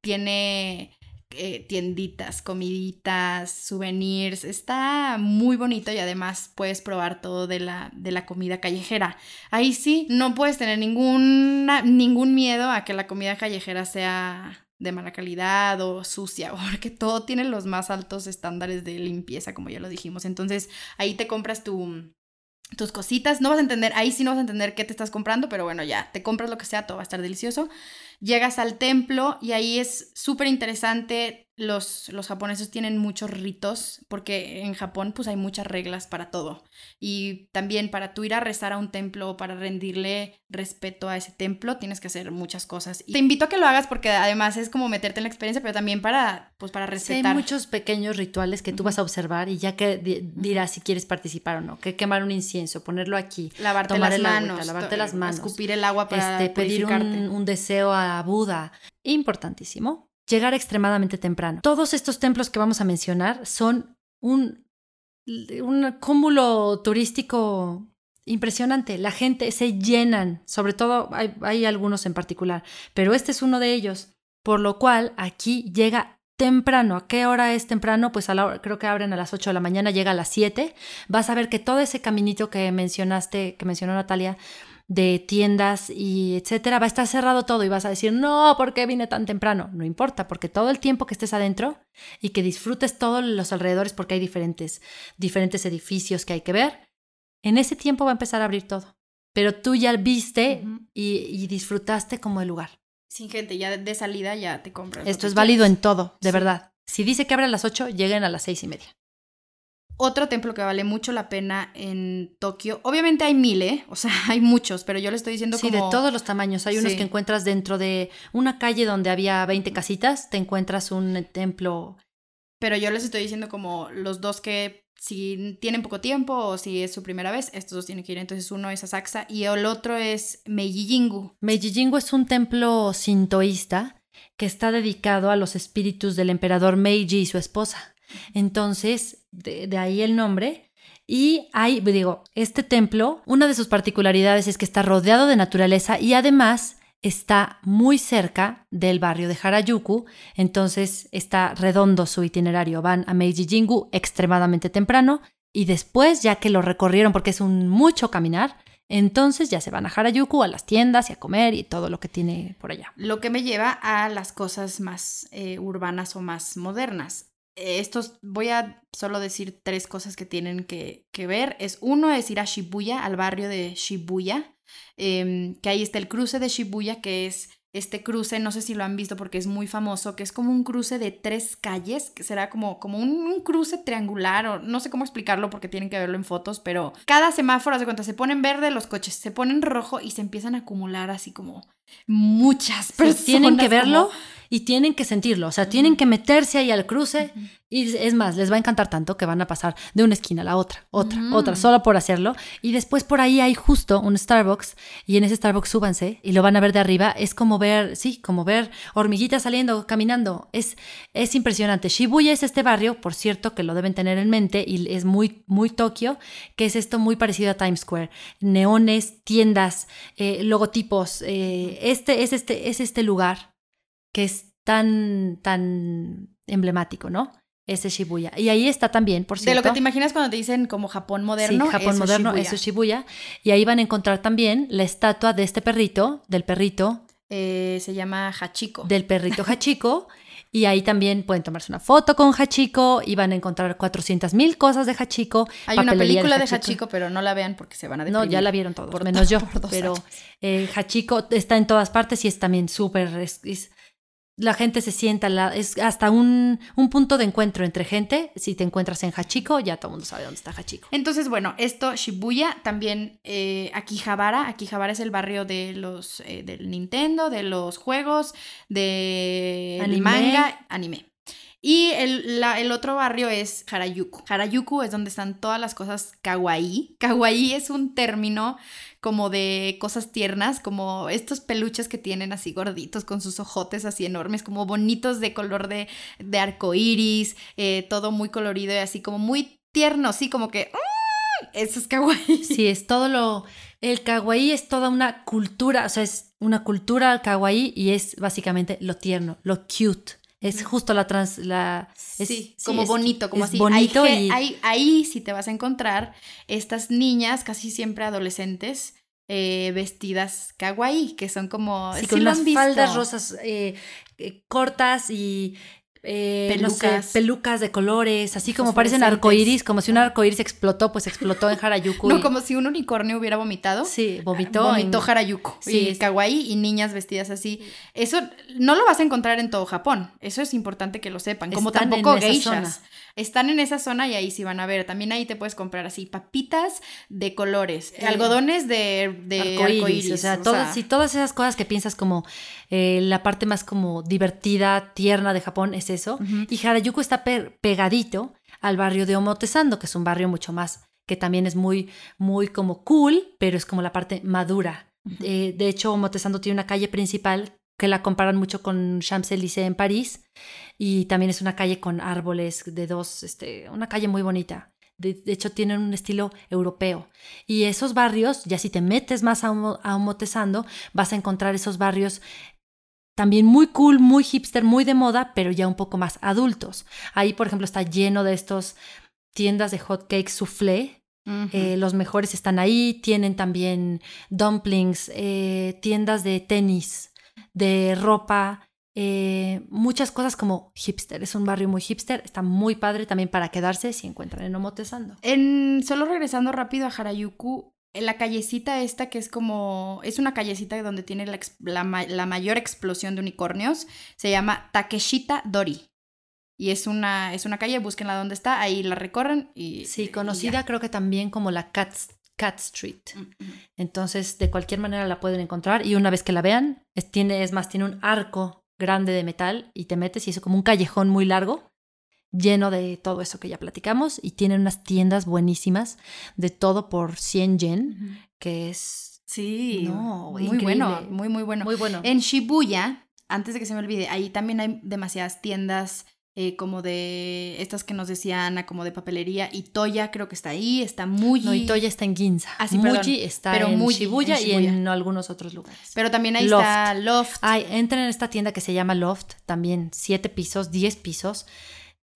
tiene eh, tienditas, comiditas, souvenirs. Está muy bonito y además puedes probar todo de la, de la comida callejera. Ahí sí, no puedes tener ninguna, ningún miedo a que la comida callejera sea de mala calidad o sucia, porque todo tiene los más altos estándares de limpieza, como ya lo dijimos. Entonces ahí te compras tu, tus cositas. No vas a entender, ahí sí no vas a entender qué te estás comprando, pero bueno, ya, te compras lo que sea, todo va a estar delicioso. Llegas al templo y ahí es súper interesante. Los, los japoneses tienen muchos ritos, porque en Japón pues hay muchas reglas para todo. Y también para tú ir a rezar a un templo o para rendirle respeto a ese templo, tienes que hacer muchas cosas. Y te invito a que lo hagas porque además es como meterte en la experiencia, pero también para, pues, para Sí, respetar. hay muchos pequeños rituales que tú vas a observar y ya que di- dirás si quieres participar o no, que quemar un incienso, ponerlo aquí, lavarte tomar las el agüita, manos, lavarte las manos, escupir el agua para este, pedir un, un deseo a Buda. Importantísimo. Llegar extremadamente temprano. Todos estos templos que vamos a mencionar son un, cúmulo turístico impresionante. La gente se llenan, sobre todo hay, algunos en particular, pero este es uno de ellos. Por lo cual aquí llega temprano. ¿A qué hora es temprano? Pues creo que abren a las 8 de la mañana, llega a las 7. Vas a ver que todo ese caminito que mencionaste, que mencionó Natalia, de tiendas y etcétera, va a estar cerrado todo y vas a decir, no, ¿por qué vine tan temprano? No importa, porque todo el tiempo que estés adentro y que disfrutes todos los alrededores, porque hay diferentes, diferentes edificios que hay que ver, en ese tiempo va a empezar a abrir todo. Pero tú ya viste y, disfrutaste como el lugar. Sin gente, ya de salida ya te compras. Esto es válido en todo, de verdad. Si dice que abre a las 8, lleguen a las seis y media. Otro templo que vale mucho la pena en Tokio. Obviamente hay mil, ¿eh? O sea, hay muchos, pero yo le estoy diciendo sí, como... de todos los tamaños. Hay unos que encuentras dentro de una calle donde había 20 casitas, te encuentras un templo... Pero yo les estoy diciendo como los dos que si tienen poco tiempo o si es su primera vez, estos dos tienen que ir. Entonces uno es Asakusa y el otro es Meiji-jingu. Meiji-jingu es un templo sintoísta que está dedicado a los espíritus del emperador Meiji y su esposa. Entonces, de, ahí el nombre. Y hay, digo, este templo, una de sus particularidades es que está rodeado de naturaleza y además está muy cerca del barrio de Harajuku, entonces está redondo su itinerario. Van a Meiji Jingu extremadamente temprano y después, ya que lo recorrieron porque es un mucho caminar, entonces ya se van a Harajuku, a las tiendas y a comer y todo lo que tiene por allá. Lo que me lleva a las cosas más eh, urbanas o más modernas. Eh, estos voy a solo decir tres cosas que tienen que, ver. Es uno es ir a Shibuya, al barrio de Shibuya, em, que ahí está el cruce de Shibuya, que es este cruce, no sé si lo han visto porque es muy famoso, que es como un cruce de tres calles, que será como, como un, cruce triangular, o no sé cómo explicarlo porque tienen que verlo en fotos, pero cada semáforo, de cuenta, se ponen verde los coches, se ponen rojo y se empiezan a acumular así como muchas personas. tienen que verlo y tienen que sentirlo, o sea, tienen que meterse ahí al cruce y es más, les va a encantar tanto que van a pasar de una esquina a la otra, otra, otra, solo por hacerlo. Y después por ahí hay justo un Starbucks y en ese Starbucks súbanse y lo van a ver de arriba. Es como ver, sí, como ver hormiguitas saliendo, caminando. Es, es impresionante. Shibuya es este barrio, por cierto, que lo deben tener en mente y es muy, muy Tokio, que es esto muy parecido a Times Square. Neones, tiendas, eh, logotipos. Eh, este, es este, es este lugar que es tan, tan emblemático, ¿no? Ese Shibuya. Y ahí está también, por cierto. De lo que te imaginas cuando te dicen como Japón moderno. Sí, Japón moderno, Shibuya. eso es Shibuya. Y ahí van a encontrar también la estatua de este perrito, del perrito. Eh, se llama Hachiko. Del perrito Hachiko. y ahí también pueden tomarse una foto con Hachiko y van a encontrar 400 mil cosas de Hachiko. Hay una película de Hachiko. pero no la vean porque se van a deprimir. No, ya la vieron todos, por, menos yo. pero eh, Hachiko está en todas partes y es también súper la gente se sienta, es hasta un, un, punto de encuentro entre gente. Si te encuentras en Hachiko, ya todo el mundo sabe dónde está Hachiko. Entonces, bueno, esto Shibuya, también eh, Akihabara. Akihabara es el barrio de los eh, del Nintendo, de los juegos, de manga, anime. Y el, la, el, otro barrio es Harajuku. Harajuku es donde están todas las cosas kawaii. Kawaii es un término como de cosas tiernas, como estos peluches que tienen así gorditos con sus ojotes así enormes, como bonitos de color de, de arco iris, eh, todo muy colorido y así como muy tierno, sí, como que. ¡ah! Eso es kawaii. Sí, es todo lo. El kawaii es toda una cultura, o sea, es una cultura kawaii y es básicamente lo tierno, lo cute. Es justo la trans. La, sí, como bonito, como así. Bonito y... ahí sí te vas a encontrar estas niñas, casi siempre adolescentes, eh, vestidas kawaii, que son como... Sí, con unas faldas rosas eh, eh, cortas y eh, pelucas. pelucas de colores, así como parecen arcoiris, como si un arcoiris explotó, pues explotó en Harajuku. no, como si un unicornio hubiera vomitado. Sí, vomitó. Vomitó Harajuku. Sí, y kawaii y niñas vestidas así. Eso no lo vas a encontrar en todo Japón. Eso es importante que lo sepan. Como tampoco geishas. Están en esa zona y ahí sí van a ver. También ahí te puedes comprar así papitas de colores, eh, algodones de, de arcoíris. O sea, todas, todas esas cosas que piensas como eh, la parte más como divertida, tierna de Japón es eso. Y Harajuku está pegadito al barrio de Omotesando, que es un barrio mucho más, que también es muy, muy como cool, pero es como la parte madura. Eh, de hecho, Omotesando tiene una calle principal que la comparan mucho con Champs-Élysées en París y también es una calle con árboles de dos, este, una calle muy bonita. De, hecho, tienen un estilo europeo. Y esos barrios, ya si te metes más a, a Omotesando, vas a encontrar esos barrios también muy cool, muy hipster, muy de moda, pero ya un poco más adultos. Ahí, por ejemplo, está lleno de estos tiendas de hot cakes soufflé. Eh, los mejores están ahí. Tienen también dumplings, eh, tiendas de tenis, de ropa, eh, muchas cosas como hipster. Es un barrio muy hipster. Está muy padre también para quedarse si encuentran en Omotesando. En, solo regresando rápido a Harajuku, en la callecita esta que es como, es una callecita donde tiene la, mayor explosión de unicornios, se llama Takeshita Dori. Y es una, es una calle, búsquenla donde está, ahí la recorren y... Sí, conocida creo que también como la Cat, Cat Street. Entonces, de cualquier manera la pueden encontrar y una vez que la vean, es, tiene, es más, tiene un arco grande de metal y te metes y es como un callejón muy largo lleno de todo eso que ya platicamos y tienen unas tiendas buenísimas de todo por 100 yen, que es... Sí, muy bueno, muy, muy bueno. Muy bueno. En Shibuya, antes de que se me olvide, ahí también hay demasiadas tiendas eh, como de estas que nos decía Ana, como de papelería. Y Toya creo que está ahí, está muy No, Toya está en Ginza. Ah, sí, Muji está en, Shibuya y en algunos otros lugares. Pero también ahí está Loft. Ay, entren en esta tienda que se llama Loft, también siete pisos, diez pisos.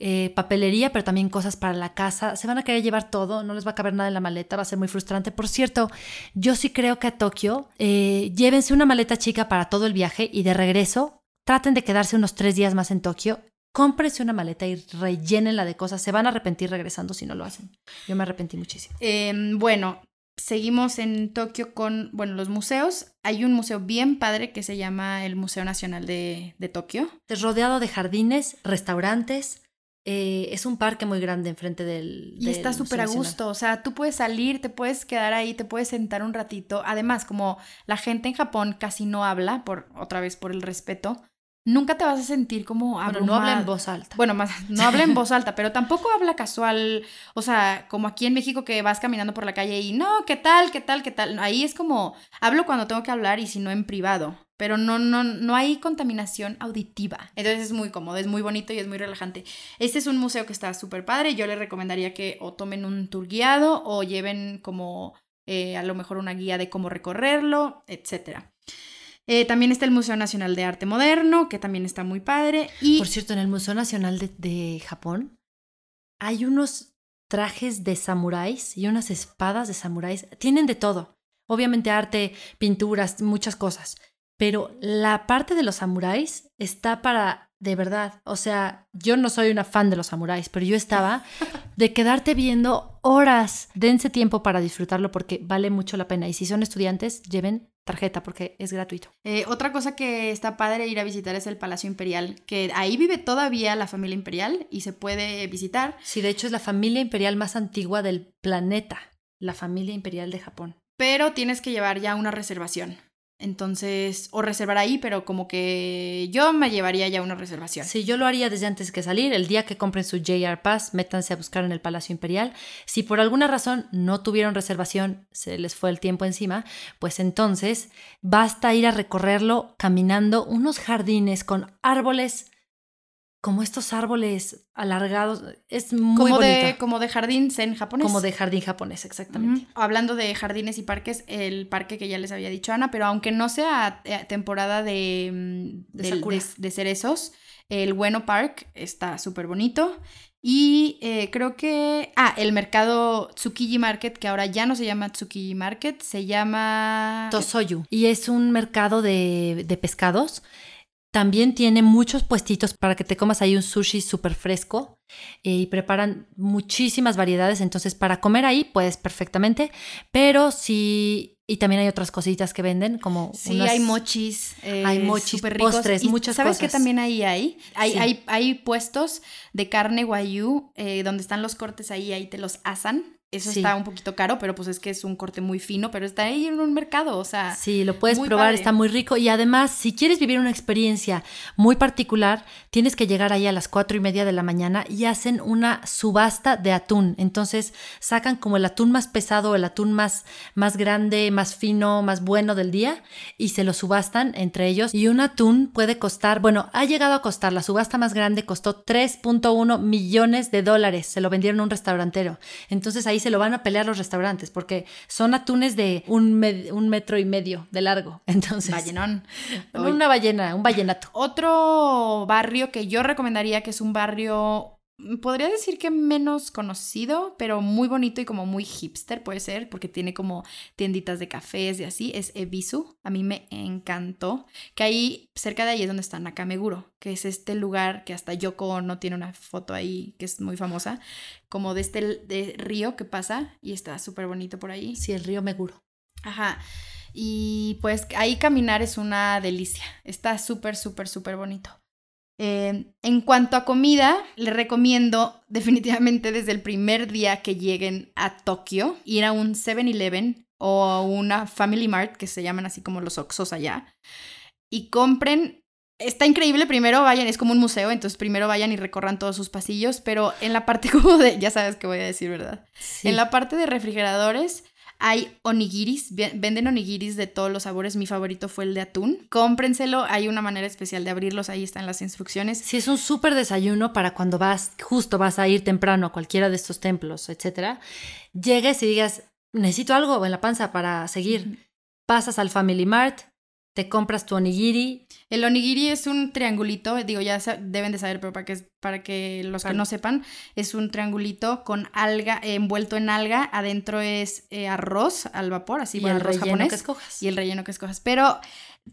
Eh, papelería, pero también cosas para la casa. Se van a querer llevar todo, no les va a caber nada en la maleta, va a ser muy frustrante. Por cierto, yo sí creo que a Tokio eh, llévense una maleta chica para todo el viaje y de regreso traten de quedarse unos tres días más en Tokio. Cómprense una maleta y rellénenla de cosas. Se van a arrepentir regresando si no lo hacen. Yo me arrepentí muchísimo. Em, bueno, seguimos en Tokio con, bueno, los museos. Hay un museo bien padre que se llama el Museo Nacional de, de Tokio. Es rodeado de jardines, restaurantes, eh, es un parque muy grande enfrente del... Y está súper a gusto, o sea, tú puedes salir, te puedes quedar ahí, te puedes sentar un ratito. Además, como la gente en Japón casi no habla, por otra vez por el respeto, nunca te vas a sentir como bueno, no habla en voz alta. Bueno, más, no habla en voz alta, pero tampoco habla casual, o sea, como aquí en México que vas caminando por la calle y no, ¿qué tal? ¿Qué tal? ¿Qué tal? Ahí es como hablo cuando tengo que hablar y si no en privado pero no, no, no hay contaminación auditiva. Entonces es muy cómodo, es muy bonito y es muy relajante. Este es un museo que está súper padre. Yo les recomendaría que o tomen un tour guiado o lleven como eh, a lo mejor una guía de cómo recorrerlo, etc. Eh, también está el Museo Nacional de Arte Moderno, que también está muy padre. Y... Por cierto, en el Museo Nacional de, de Japón hay unos trajes de samuráis y unas espadas de samuráis. Tienen de todo. Obviamente arte, pinturas, muchas cosas pero la parte de los samuráis está para de verdad. O sea, yo no soy una fan de los samuráis, pero yo estaba de quedarte viendo horas. Dense tiempo para disfrutarlo porque vale mucho la pena. Y si son estudiantes, lleven tarjeta porque es gratuito. Eh, otra cosa que está padre ir a visitar es el Palacio Imperial, que ahí vive todavía la familia imperial y se puede visitar. Sí, de hecho es la familia imperial más antigua del planeta, la familia imperial de Japón. Pero tienes que llevar ya una reservación. Entonces, o reservar ahí, pero como que yo me llevaría ya una reservación. Sí, yo lo haría desde antes que salir. El día que compren su JR Pass, métanse a buscar en el Palacio Imperial. Si por alguna razón no tuvieron reservación, se les fue el tiempo encima, pues entonces basta ir a recorrerlo caminando unos jardines con árboles como estos árboles alargados. Es muy como bonito. De, como de jardín en japonés. Como de jardín japonés, exactamente. Hablando de jardines y parques, el parque que ya les había dicho Ana, pero aunque no sea eh, temporada de, mm, de, cerezos, el Bueno Park está súper bonito. Y eh, creo que. Ah, el mercado Tsukiji Market, que ahora ya no se llama Tsukiji Market, se llama. Tosoyu. Y es un mercado de, de pescados también tiene muchos puestitos para que te comas ahí un sushi súper fresco eh, y preparan muchísimas variedades, entonces para comer ahí puedes perfectamente, pero sí... Y también hay otras cositas que venden, como Sí, hay mochis. Eh, hay mochis, postres, muchas ¿sabes cosas. ¿Sabes que también ahí hay? Hay, hay, hay puestos de carne guayú, eh, donde están los cortes ahí, ahí te los asan. Eso está un poquito caro, pero pues es que es un corte muy fino, pero está ahí en un mercado, o sea. Sí, lo puedes probar, está muy rico. Y además, si quieres vivir una experiencia muy particular, tienes que llegar ahí a las cuatro y media de la mañana y hacen una subasta de atún. Entonces, sacan como el atún más pesado, el atún más, más grande, más fino, más bueno del día y se lo subastan entre ellos. Y un atún puede costar, bueno, ha llegado a costar, la subasta más grande costó 3.1 millones de dólares. Se lo vendieron a un restaurantero. Entonces ahí ahí se lo van a pelear los restaurantes porque son atunes de un, un metro y medio de largo. Entonces, Ballenón. una ballena, un ballenato. Otro barrio que yo recomendaría que es un barrio podría decir que menos conocido, pero muy bonito y como muy hipster puede ser, porque tiene como tienditas de cafés y así, es Ebisu. A mí me encantó. Que ahí, cerca de ahí es donde está Nakameguro, que es este lugar que hasta Yoko no tiene una foto ahí, que es muy famosa, como de este de río que pasa y está súper bonito por ahí. Sí, el río Meguro. Ajá. Y pues ahí caminar es una delicia. Está súper, súper, súper bonito. Eh, en cuanto a comida, les recomiendo definitivamente desde el primer día que lleguen a Tokio ir a un 7-Eleven o una Family Mart, que se llaman así como los Oxos allá, y compren. Está increíble, primero vayan, es como un museo, entonces primero vayan y recorran todos sus pasillos, pero en la parte como de, ya sabes qué voy a decir, ¿verdad? En la parte de refrigeradores, hay onigiris, venden onigiris de todos los sabores. Mi favorito fue el de atún. Cómprenselo, hay una manera especial de abrirlos, ahí están las instrucciones. Sí, es un súper desayuno para cuando vas, justo vas a ir temprano a cualquiera de estos templos, etcétera. Llegues y digas, necesito algo en la panza para seguir. Pasas al Family Mart, te compras tu onigiri. El onigiri es un triangulito, digo, ya deben de saber, pero para que, para que los que no sepan, es un triangulito con alga, envuelto en alga, adentro es eh, arroz al vapor, así y el arroz relleno que escojas. Y el relleno que escojas. Pero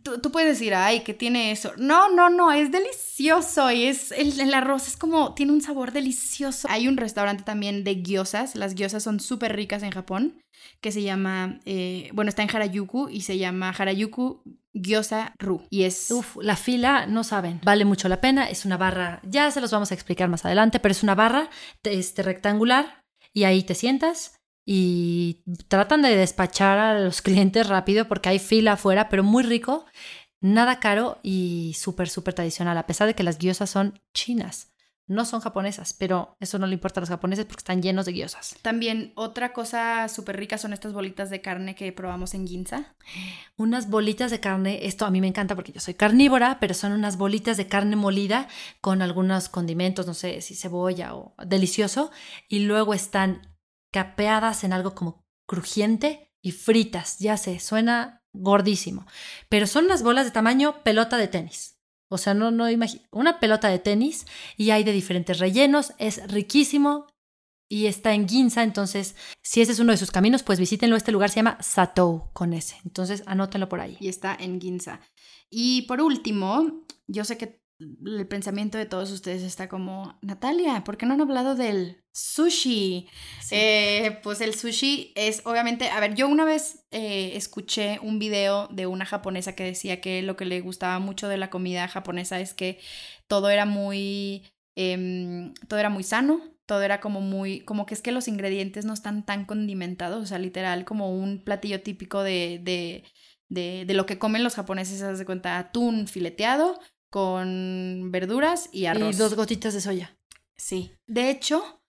tú, tú, puedes decir, ay, ¿qué tiene eso? No, no, no, es delicioso y es, el, el, arroz es como, tiene un sabor delicioso. Hay un restaurante también de gyozas, las gyozas son súper ricas en Japón, que se llama, eh, bueno, está en Harajuku y se llama Harajuku Gyoza Ru. Y es... Uf, la fila, no saben, vale mucho la pena. Es una barra, ya se los vamos a explicar más adelante, pero es una barra este, rectangular y ahí te sientas y tratan de despachar a los clientes rápido porque hay fila afuera, pero muy rico, nada caro y súper, súper tradicional, a pesar de que las guiosas son chinas no son japonesas, pero eso no le importa a los japoneses porque están llenos de guiosas. También otra cosa súper rica son estas bolitas de carne que probamos en Ginza. Unas bolitas de carne, esto a mí me encanta porque yo soy carnívora, pero son unas bolitas de carne molida con algunos condimentos, no sé si cebolla o delicioso, y luego están capeadas en algo como crujiente y fritas, ya sé, suena gordísimo, pero son unas bolas de tamaño pelota de tenis. O sea, no, no. Una pelota de tenis y hay de diferentes rellenos. Es riquísimo y está en Ginza. Entonces, si ese es uno de sus caminos, pues visítenlo. Este lugar se llama Satou con ese. Entonces, anótenlo por ahí. Y está en Ginza. Y por último, yo sé que el pensamiento de todos ustedes está como, Natalia, ¿por qué no han hablado del sushi? Eh, pues el sushi es obviamente, a ver, yo una vez eh, escuché un video de una japonesa que decía que lo que le gustaba mucho de la comida japonesa es que todo era muy, em, todo era muy sano, todo era como muy, como que es que los ingredientes no están tan condimentados, o sea, literal como un platillo típico de, de, de, de lo que comen los japoneses, haz de cuenta, atún fileteado con verduras y arroz. Y dos gotitas de soya. Sí. De hecho,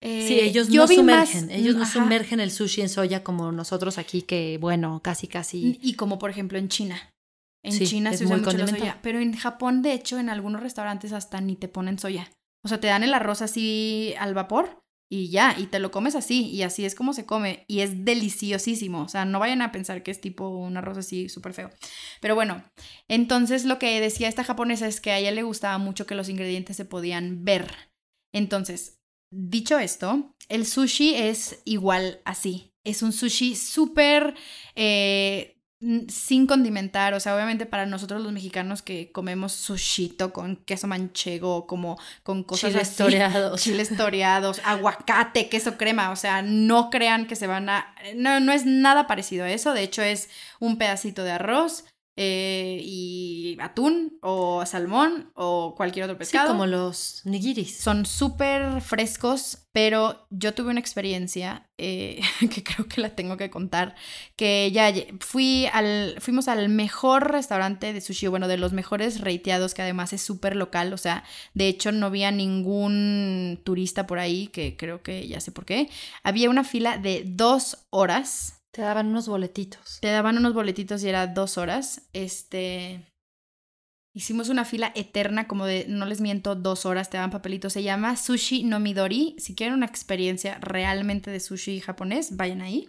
eh, sí, ellos no sumergen, ellos no sumergen el sushi en soya como nosotros aquí, que bueno, casi casi. Y como por ejemplo en China. En China se usa mucho la soya. Pero en Japón, de hecho, en algunos restaurantes hasta ni te ponen soya. O sea, te dan el arroz así al vapor y ya, y te lo comes así, y así es como se come, y es deliciosísimo, o sea, no vayan a pensar que es tipo un arroz así súper feo. Pero bueno, entonces lo que decía esta japonesa es que a ella le gustaba mucho que los ingredientes se podían ver. Entonces, dicho esto, el sushi es igual así, es un sushi súper... Eh, sin condimentar, o sea, obviamente para nosotros los mexicanos que comemos sushito con queso manchego, como con cosas chiles toreados, chiles toreados, aguacate, queso crema, o sea, no crean que se van a no no es nada parecido a eso, de hecho es un pedacito de arroz, eh, y atún o salmón o cualquier otro pescado. Sí, como los nigiris. Son súper frescos, pero yo tuve una experiencia eh, que creo que la tengo que contar, que ya fui al, fuimos al mejor restaurante de sushi, bueno, de los mejores reiteados, que además es súper local, o sea, de hecho no había ningún turista por ahí, que creo que ya sé por qué. Había una fila de dos horas te daban unos boletitos. Te daban unos boletitos y era dos horas. Este. Hicimos una fila eterna, como de, no les miento, dos horas, te dan papelitos. Se llama Sushi no Midori. Si quieren una experiencia realmente de sushi japonés, vayan ahí.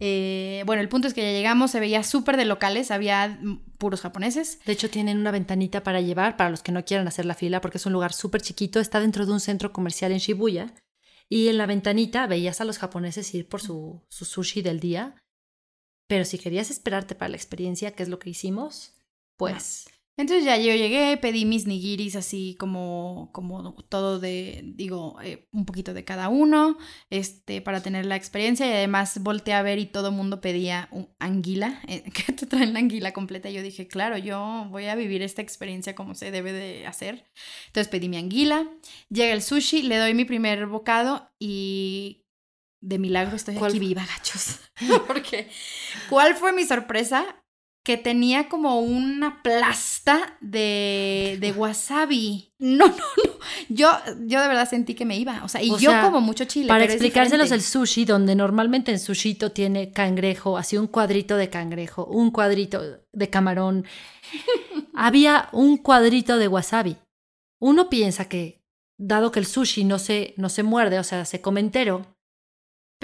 Eh, bueno, el punto es que ya llegamos, se veía súper de locales, había puros japoneses. De hecho, tienen una ventanita para llevar para los que no quieran hacer la fila, porque es un lugar súper chiquito, está dentro de un centro comercial en Shibuya. Y en la ventanita veías a los japoneses ir por su, su sushi del día. Pero si querías esperarte para la experiencia, que es lo que hicimos, pues entonces ya yo llegué, pedí mis nigiris así como, como todo de, digo, eh, un poquito de cada uno, este, para tener la experiencia y además volteé a ver y todo el mundo pedía un anguila, eh, que te traen la anguila completa y yo dije, claro, yo voy a vivir esta experiencia como se debe de hacer. Entonces pedí mi anguila, llega el sushi, le doy mi primer bocado y de milagro estoy aquí viva, gachos. Porque, ¿cuál fue mi sorpresa? Que tenía como una plasta de, de wasabi. No, no, no. Yo, yo de verdad sentí que me iba. O sea, y yo como mucho chile. Para explicárselos el sushi, donde normalmente en sushito tiene cangrejo, así un cuadrito de cangrejo, un cuadrito de camarón. Había un cuadrito de wasabi. Uno piensa que, dado que el sushi no se, no se muerde, o sea, se come entero,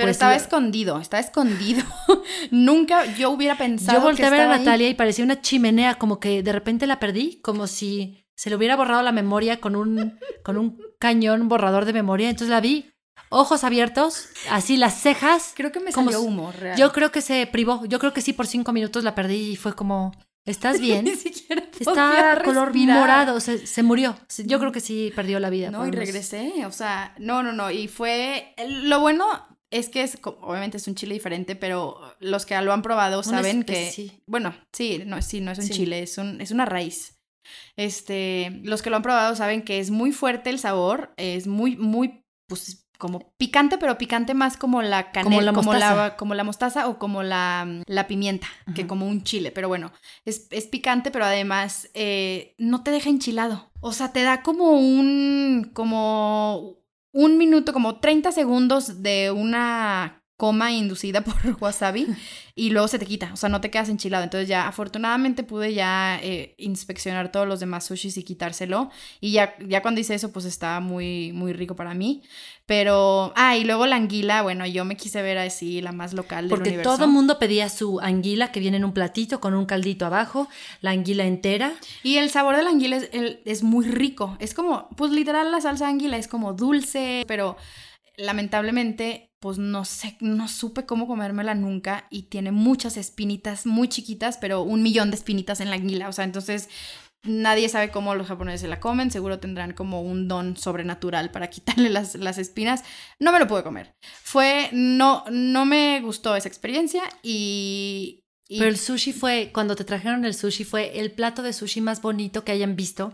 pero pues estaba escondido, estaba escondido. Nunca yo hubiera pensado. Yo volteé a ver a Natalia y parecía una chimenea, como que de repente la perdí, como si se le hubiera borrado la memoria con un, con un cañón borrador de memoria. Entonces la vi, ojos abiertos, así las cejas. Creo que me salió humo, real. Yo creo que se privó. Yo creo que sí, por cinco minutos la perdí y fue como. ¿Estás bien? Ni siquiera Está color morado, se, se, murió. Yo creo que sí perdió la vida. No, y regresé, o sea, no, no, no. Y fue, lo bueno es que es, obviamente es un chile diferente, pero los que lo han probado saben que, bueno, sí, no, sí, no es un chile, es, un, es una raíz. Este, los que lo han probado saben que es muy fuerte el sabor, es muy, muy, pues, como picante, pero picante más como la canela, como la mostaza, como la, mostaza o como la, la pimienta, que como un chile. Pero bueno, es, es picante, pero además eh, no te deja enchilado. O sea, te da como un, como un minuto, como 30 segundos de una coma inducida por wasabi y luego se te quita, o sea, no te quedas enchilado. Entonces ya afortunadamente pude ya eh, inspeccionar todos los demás sushis y quitárselo y ya, ya cuando hice eso pues estaba muy, muy rico para mí. Pero, ah, y luego la anguila, bueno, yo me quise ver así la más local del Porque todo el mundo pedía su anguila que viene en un platito con un caldito abajo, la anguila entera. Y el sabor de la anguila es, es muy rico, es como, pues literal la salsa de anguila es como dulce, pero lamentablemente, pues no sé, no supe cómo comérmela nunca y tiene muchas espinitas muy chiquitas, pero un millón de espinitas en la anguila, o sea, entonces nadie sabe cómo los japoneses se la comen, seguro tendrán como un don sobrenatural para quitarle las, las espinas. No me lo pude comer. Fue, no, no me gustó esa experiencia y, y... Pero el sushi fue, cuando te trajeron el sushi, fue el plato de sushi más bonito que hayan visto.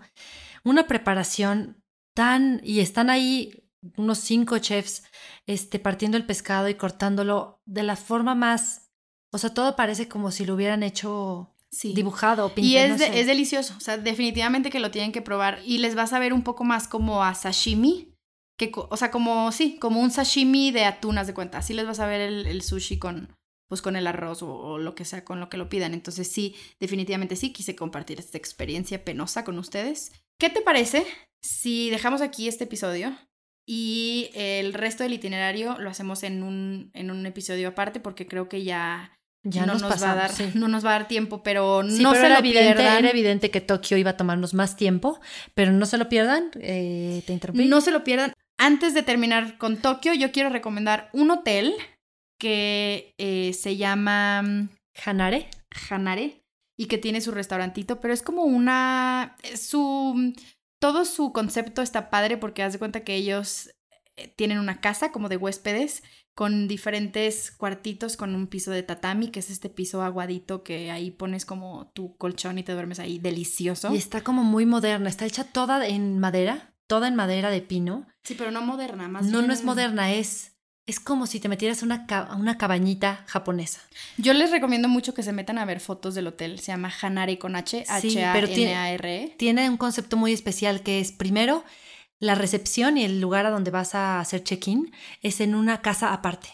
Una preparación tan, y están ahí unos cinco chefs este, partiendo el pescado y cortándolo de la forma más, o sea, todo parece como si lo hubieran hecho dibujado. Pintado, y es, es delicioso, o sea, definitivamente que lo tienen que probar y les vas a ver un poco más como a sashimi. Que, o sea, como, sí, como un sashimi de atunas de cuenta. Así les vas a ver el, sushi con, pues con el arroz o, o, lo que sea, con lo que lo pidan. Entonces sí, definitivamente sí, quise compartir esta experiencia penosa con ustedes. ¿Qué te parece si dejamos aquí este episodio y el resto del itinerario lo hacemos en un, en un episodio aparte porque creo que ya, ya no, nos, va a dar, no nos va a dar tiempo, pero no se lo pierdan. Era evidente que Tokio iba a tomarnos más tiempo, pero no se lo pierdan. Eh, te interrumpí. No se lo pierdan. Antes de terminar con Tokio, yo quiero recomendar un hotel que eh, se llama mm, Hanare. Hanare y que tiene su restaurantito, pero es como una su todo su concepto está padre porque haz de cuenta que ellos eh, tienen una casa como de huéspedes con diferentes cuartitos con un piso de tatami, que es este piso aguadito que ahí pones como tu colchón y te duermes ahí delicioso. Y está como muy moderna, está hecha toda en madera, toda en madera de pino. Sí, pero no moderna, más No, bien... no es moderna, es es como si te metieras a una, una cabañita japonesa. Yo les recomiendo mucho que se metan a ver fotos del hotel. Se llama Hanare con H, H A N A R -E. Tiene un concepto muy especial que es primero la recepción y el lugar a donde vas a hacer check-in es en una casa aparte.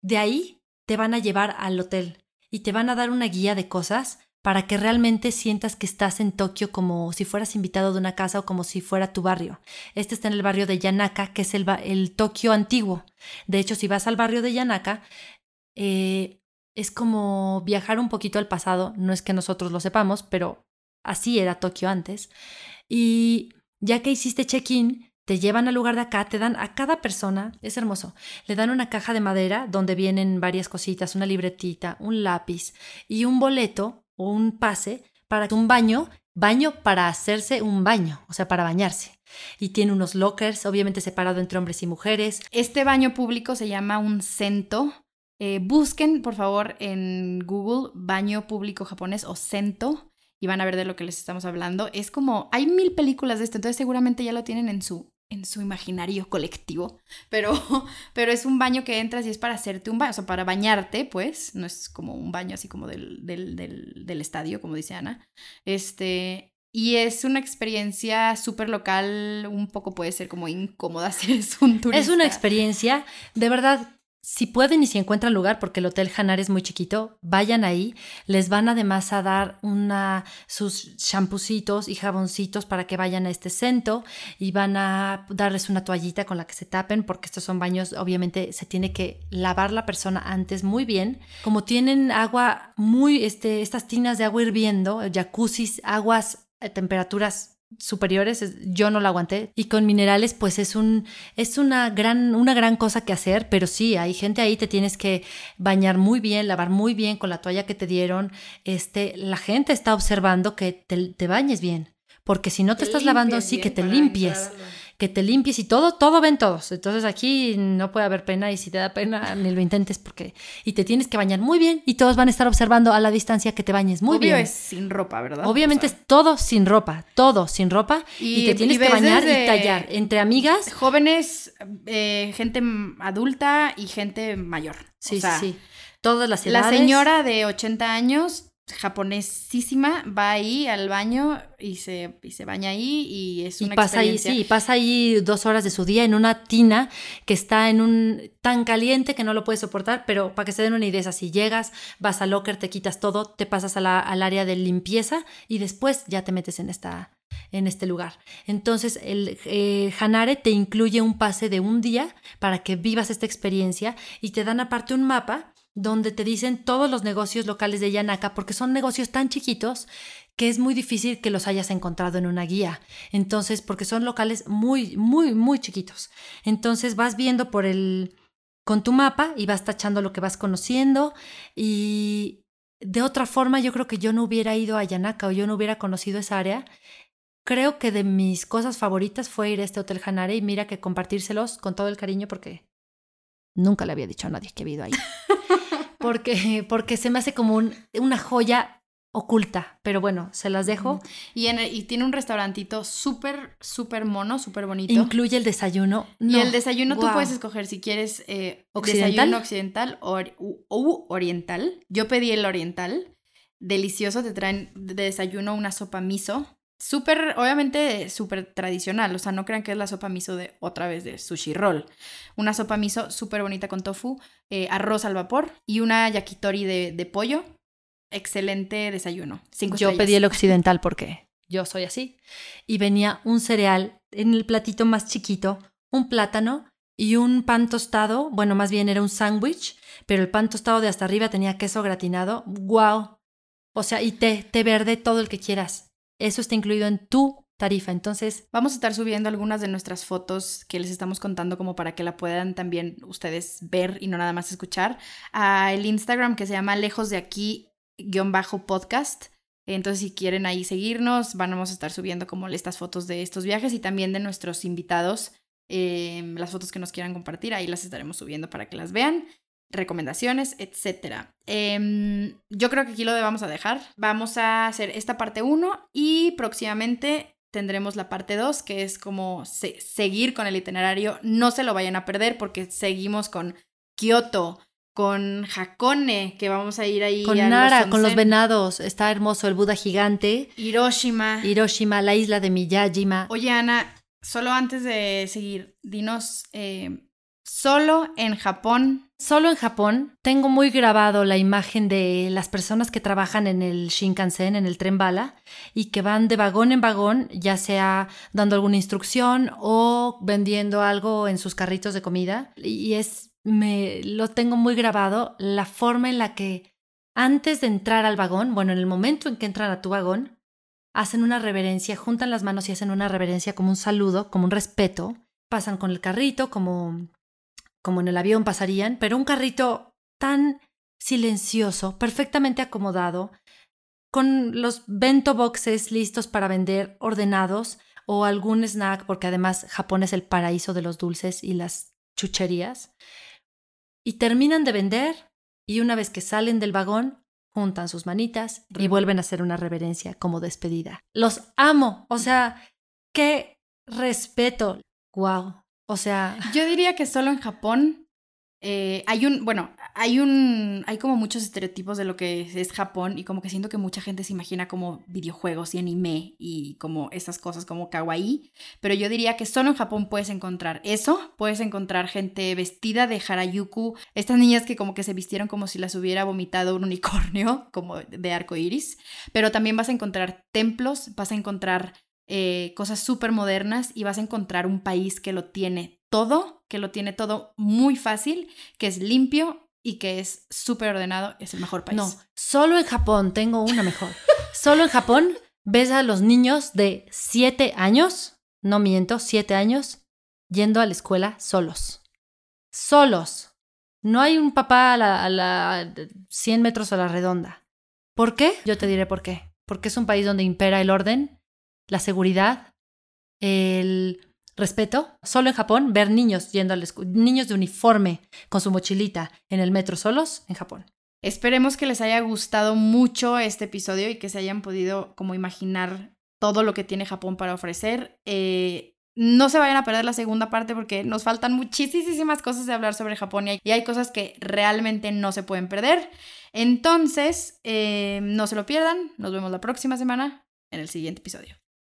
De ahí te van a llevar al hotel y te van a dar una guía de cosas para que realmente sientas que estás en Tokio como si fueras invitado de una casa o como si fuera tu barrio. Este está en el barrio de Yanaka, que es el, el Tokio antiguo. De hecho, si vas al barrio de Yanaka, eh, es como viajar un poquito al pasado. No es que nosotros lo sepamos, pero así era Tokio antes. Y ya que hiciste check-in, te llevan al lugar de acá, te dan a cada persona, es hermoso, le dan una caja de madera donde vienen varias cositas, una libretita, un lápiz y un boleto o un pase para un baño, baño para hacerse un baño, o sea, para bañarse. Y tiene unos lockers, obviamente separado entre hombres y mujeres. Este baño público se llama un sento. Eh, busquen, por favor, en Google baño público japonés o sento y van a ver de lo que les estamos hablando. Es como, hay mil películas de esto, entonces seguramente ya lo tienen en su en su imaginario colectivo, pero, pero es un baño que entras y es para hacerte un baño, o sea, para bañarte, pues, no es como un baño así como del, del, del, del estadio, como dice Ana, este, y es una experiencia súper local, un poco puede ser como incómoda si es un turista. Es una experiencia, de verdad, si pueden y si encuentran lugar, porque el Hotel Hanar es muy chiquito, vayan ahí. Les van además a dar una, sus champucitos y jaboncitos para que vayan a este centro y van a darles una toallita con la que se tapen, porque estos son baños, obviamente se tiene que lavar la persona antes muy bien. Como tienen agua muy, este, estas tinas de agua hirviendo, jacuzzis, aguas a temperaturas superiores, yo no la aguanté. Y con minerales, pues es un, es una gran, una gran cosa que hacer, pero sí, hay gente ahí, te tienes que bañar muy bien, lavar muy bien con la toalla que te dieron. Este, la gente está observando que te, bañes bien. Porque si no te, estás lavando, sí, que te limpies que te limpies y todo, todo ven todos. Entonces aquí no puede haber pena y si te da pena ni lo intentes porque y te tienes que bañar muy bien y todos van a estar observando a la distancia que te bañes muy Obvio bien. es sin ropa, ¿verdad? Obviamente es todo sin ropa, todo sin ropa y, te tienes que bañar y tallar entre amigas. Jóvenes, eh, gente adulta y gente mayor. Sí, sí, sí. Todas las edades. La señora de 80 años japonesísima va ahí al baño y se, y se baña ahí y es una y pasa experiencia. ahí sí pasa ahí dos horas de su día en una tina que está en un tan caliente que no lo puedes soportar pero para que se den una idea si llegas vas al locker te quitas todo te pasas a la, al área de limpieza y después ya te metes en esta en este lugar. Entonces, el eh, Hanare te incluye un pase de un día para que vivas esta experiencia y te dan aparte un mapa donde te dicen todos los negocios locales de Yanaka, porque son negocios tan chiquitos que es muy difícil que los hayas encontrado en una guía. Entonces, porque son locales muy, muy, muy chiquitos. Entonces vas viendo por el con tu mapa y vas tachando lo que vas conociendo y de otra forma yo creo que yo no hubiera ido a Yanaka o yo no hubiera conocido esa área. Creo que de mis cosas favoritas fue ir a este Hotel Hanare y mira que compartírselos con todo el cariño porque nunca le había dicho a nadie que he ido ahí. porque, porque se me hace como una joya oculta, pero bueno, se las dejo. Y, en y tiene un restaurantito súper, súper mono, súper bonito. Incluye el desayuno. y el desayuno tú puedes escoger si quieres eh, desayuno occidental o, oriental. Yo pedí el oriental. Delicioso, te traen de desayuno una sopa miso súper, obviamente súper tradicional, o sea, no crean que es la sopa miso de otra vez de sushi roll. Una sopa miso súper bonita con tofu, eh, arroz al vapor y una yakitori de, pollo. Excelente desayuno. yo pedí el occidental porque yo soy así. Y venía un cereal en el platito más chiquito, un plátano y un pan tostado. Bueno, más bien era un sándwich, pero el pan tostado de hasta arriba tenía queso gratinado. ¡Wow! O sea, y té, té verde, todo el que quieras eso está incluido en tu tarifa. Entonces, vamos a estar subiendo algunas de nuestras fotos que les estamos contando como para que la puedan también ustedes ver y no nada más escuchar a el Instagram que se llama lejos de aquí guion bajo podcast. Entonces, si quieren ahí seguirnos, vamos a estar subiendo como estas fotos de estos viajes y también de nuestros invitados, em, las fotos que nos quieran compartir, ahí las estaremos subiendo para que las vean recomendaciones, etc. Em, yo creo que aquí lo vamos a dejar. Vamos a hacer esta parte 1 y próximamente tendremos la parte 2, que es como seguir con el itinerario. No se lo vayan a perder porque seguimos con Kioto, con Hakone, que vamos a ir ahí. Con Nara, con los venados. Está hermoso el Buda gigante. Hiroshima. Hiroshima, la isla de Miyajima. Oye, Ana, solo antes de seguir, dinos... Eh, Solo en Japón. Solo en Japón tengo muy grabado la imagen de las personas que trabajan en el Shinkansen, en el tren bala, y que van de vagón en vagón, ya sea dando alguna instrucción o vendiendo algo en sus carritos de comida. Y es, me lo tengo muy grabado, la forma en la que antes de entrar al vagón, bueno, en el momento en que entran a tu vagón, hacen una reverencia, juntan las manos y hacen una reverencia como un saludo, como un respeto, pasan con el carrito como como en el avión pasarían, pero un carrito tan silencioso, perfectamente acomodado, con los bento boxes listos para vender, ordenados, o algún snack, porque además Japón es el paraíso de los dulces y las chucherías. Y terminan de vender y una vez que salen del vagón, juntan sus manitas y vuelven a hacer una reverencia como despedida. Los amo, o sea, qué respeto. Wow, o sea. Yo diría que solo en Japón eh, hay un. Bueno, hay un. Hay como muchos estereotipos de lo que es Japón y como que siento que mucha gente se imagina como videojuegos y anime y como esas cosas como kawaii. Pero yo diría que solo en Japón puedes encontrar eso. Puedes encontrar gente vestida de Harajuku. Estas niñas que como que se vistieron como si las hubiera vomitado un unicornio, como de arco iris. Pero también vas a encontrar templos, vas a encontrar eh, cosas súper modernas y vas a encontrar un país que lo tiene todo, que lo tiene todo muy fácil, que es limpio y que es súper ordenado, es el mejor país. No, solo en Japón tengo una mejor. solo en Japón ves a los niños de 7 años, no miento, 7 años, yendo a la escuela solos. Solos. No hay un papá a la, a la 100 metros a la redonda. ¿Por qué? Yo te diré por qué. Porque es un país donde impera el orden la seguridad, el respeto. Solo en Japón, ver niños yendo al niños de uniforme con su mochilita en el metro solos en Japón. Esperemos que les haya gustado mucho este episodio y que se hayan podido como imaginar todo lo que tiene Japón para ofrecer. Eh, no se vayan a perder la segunda parte porque nos faltan muchísimas cosas de hablar sobre Japón y hay cosas que realmente no se pueden perder. Entonces, eh, no se lo pierdan. Nos vemos la próxima semana en el siguiente episodio.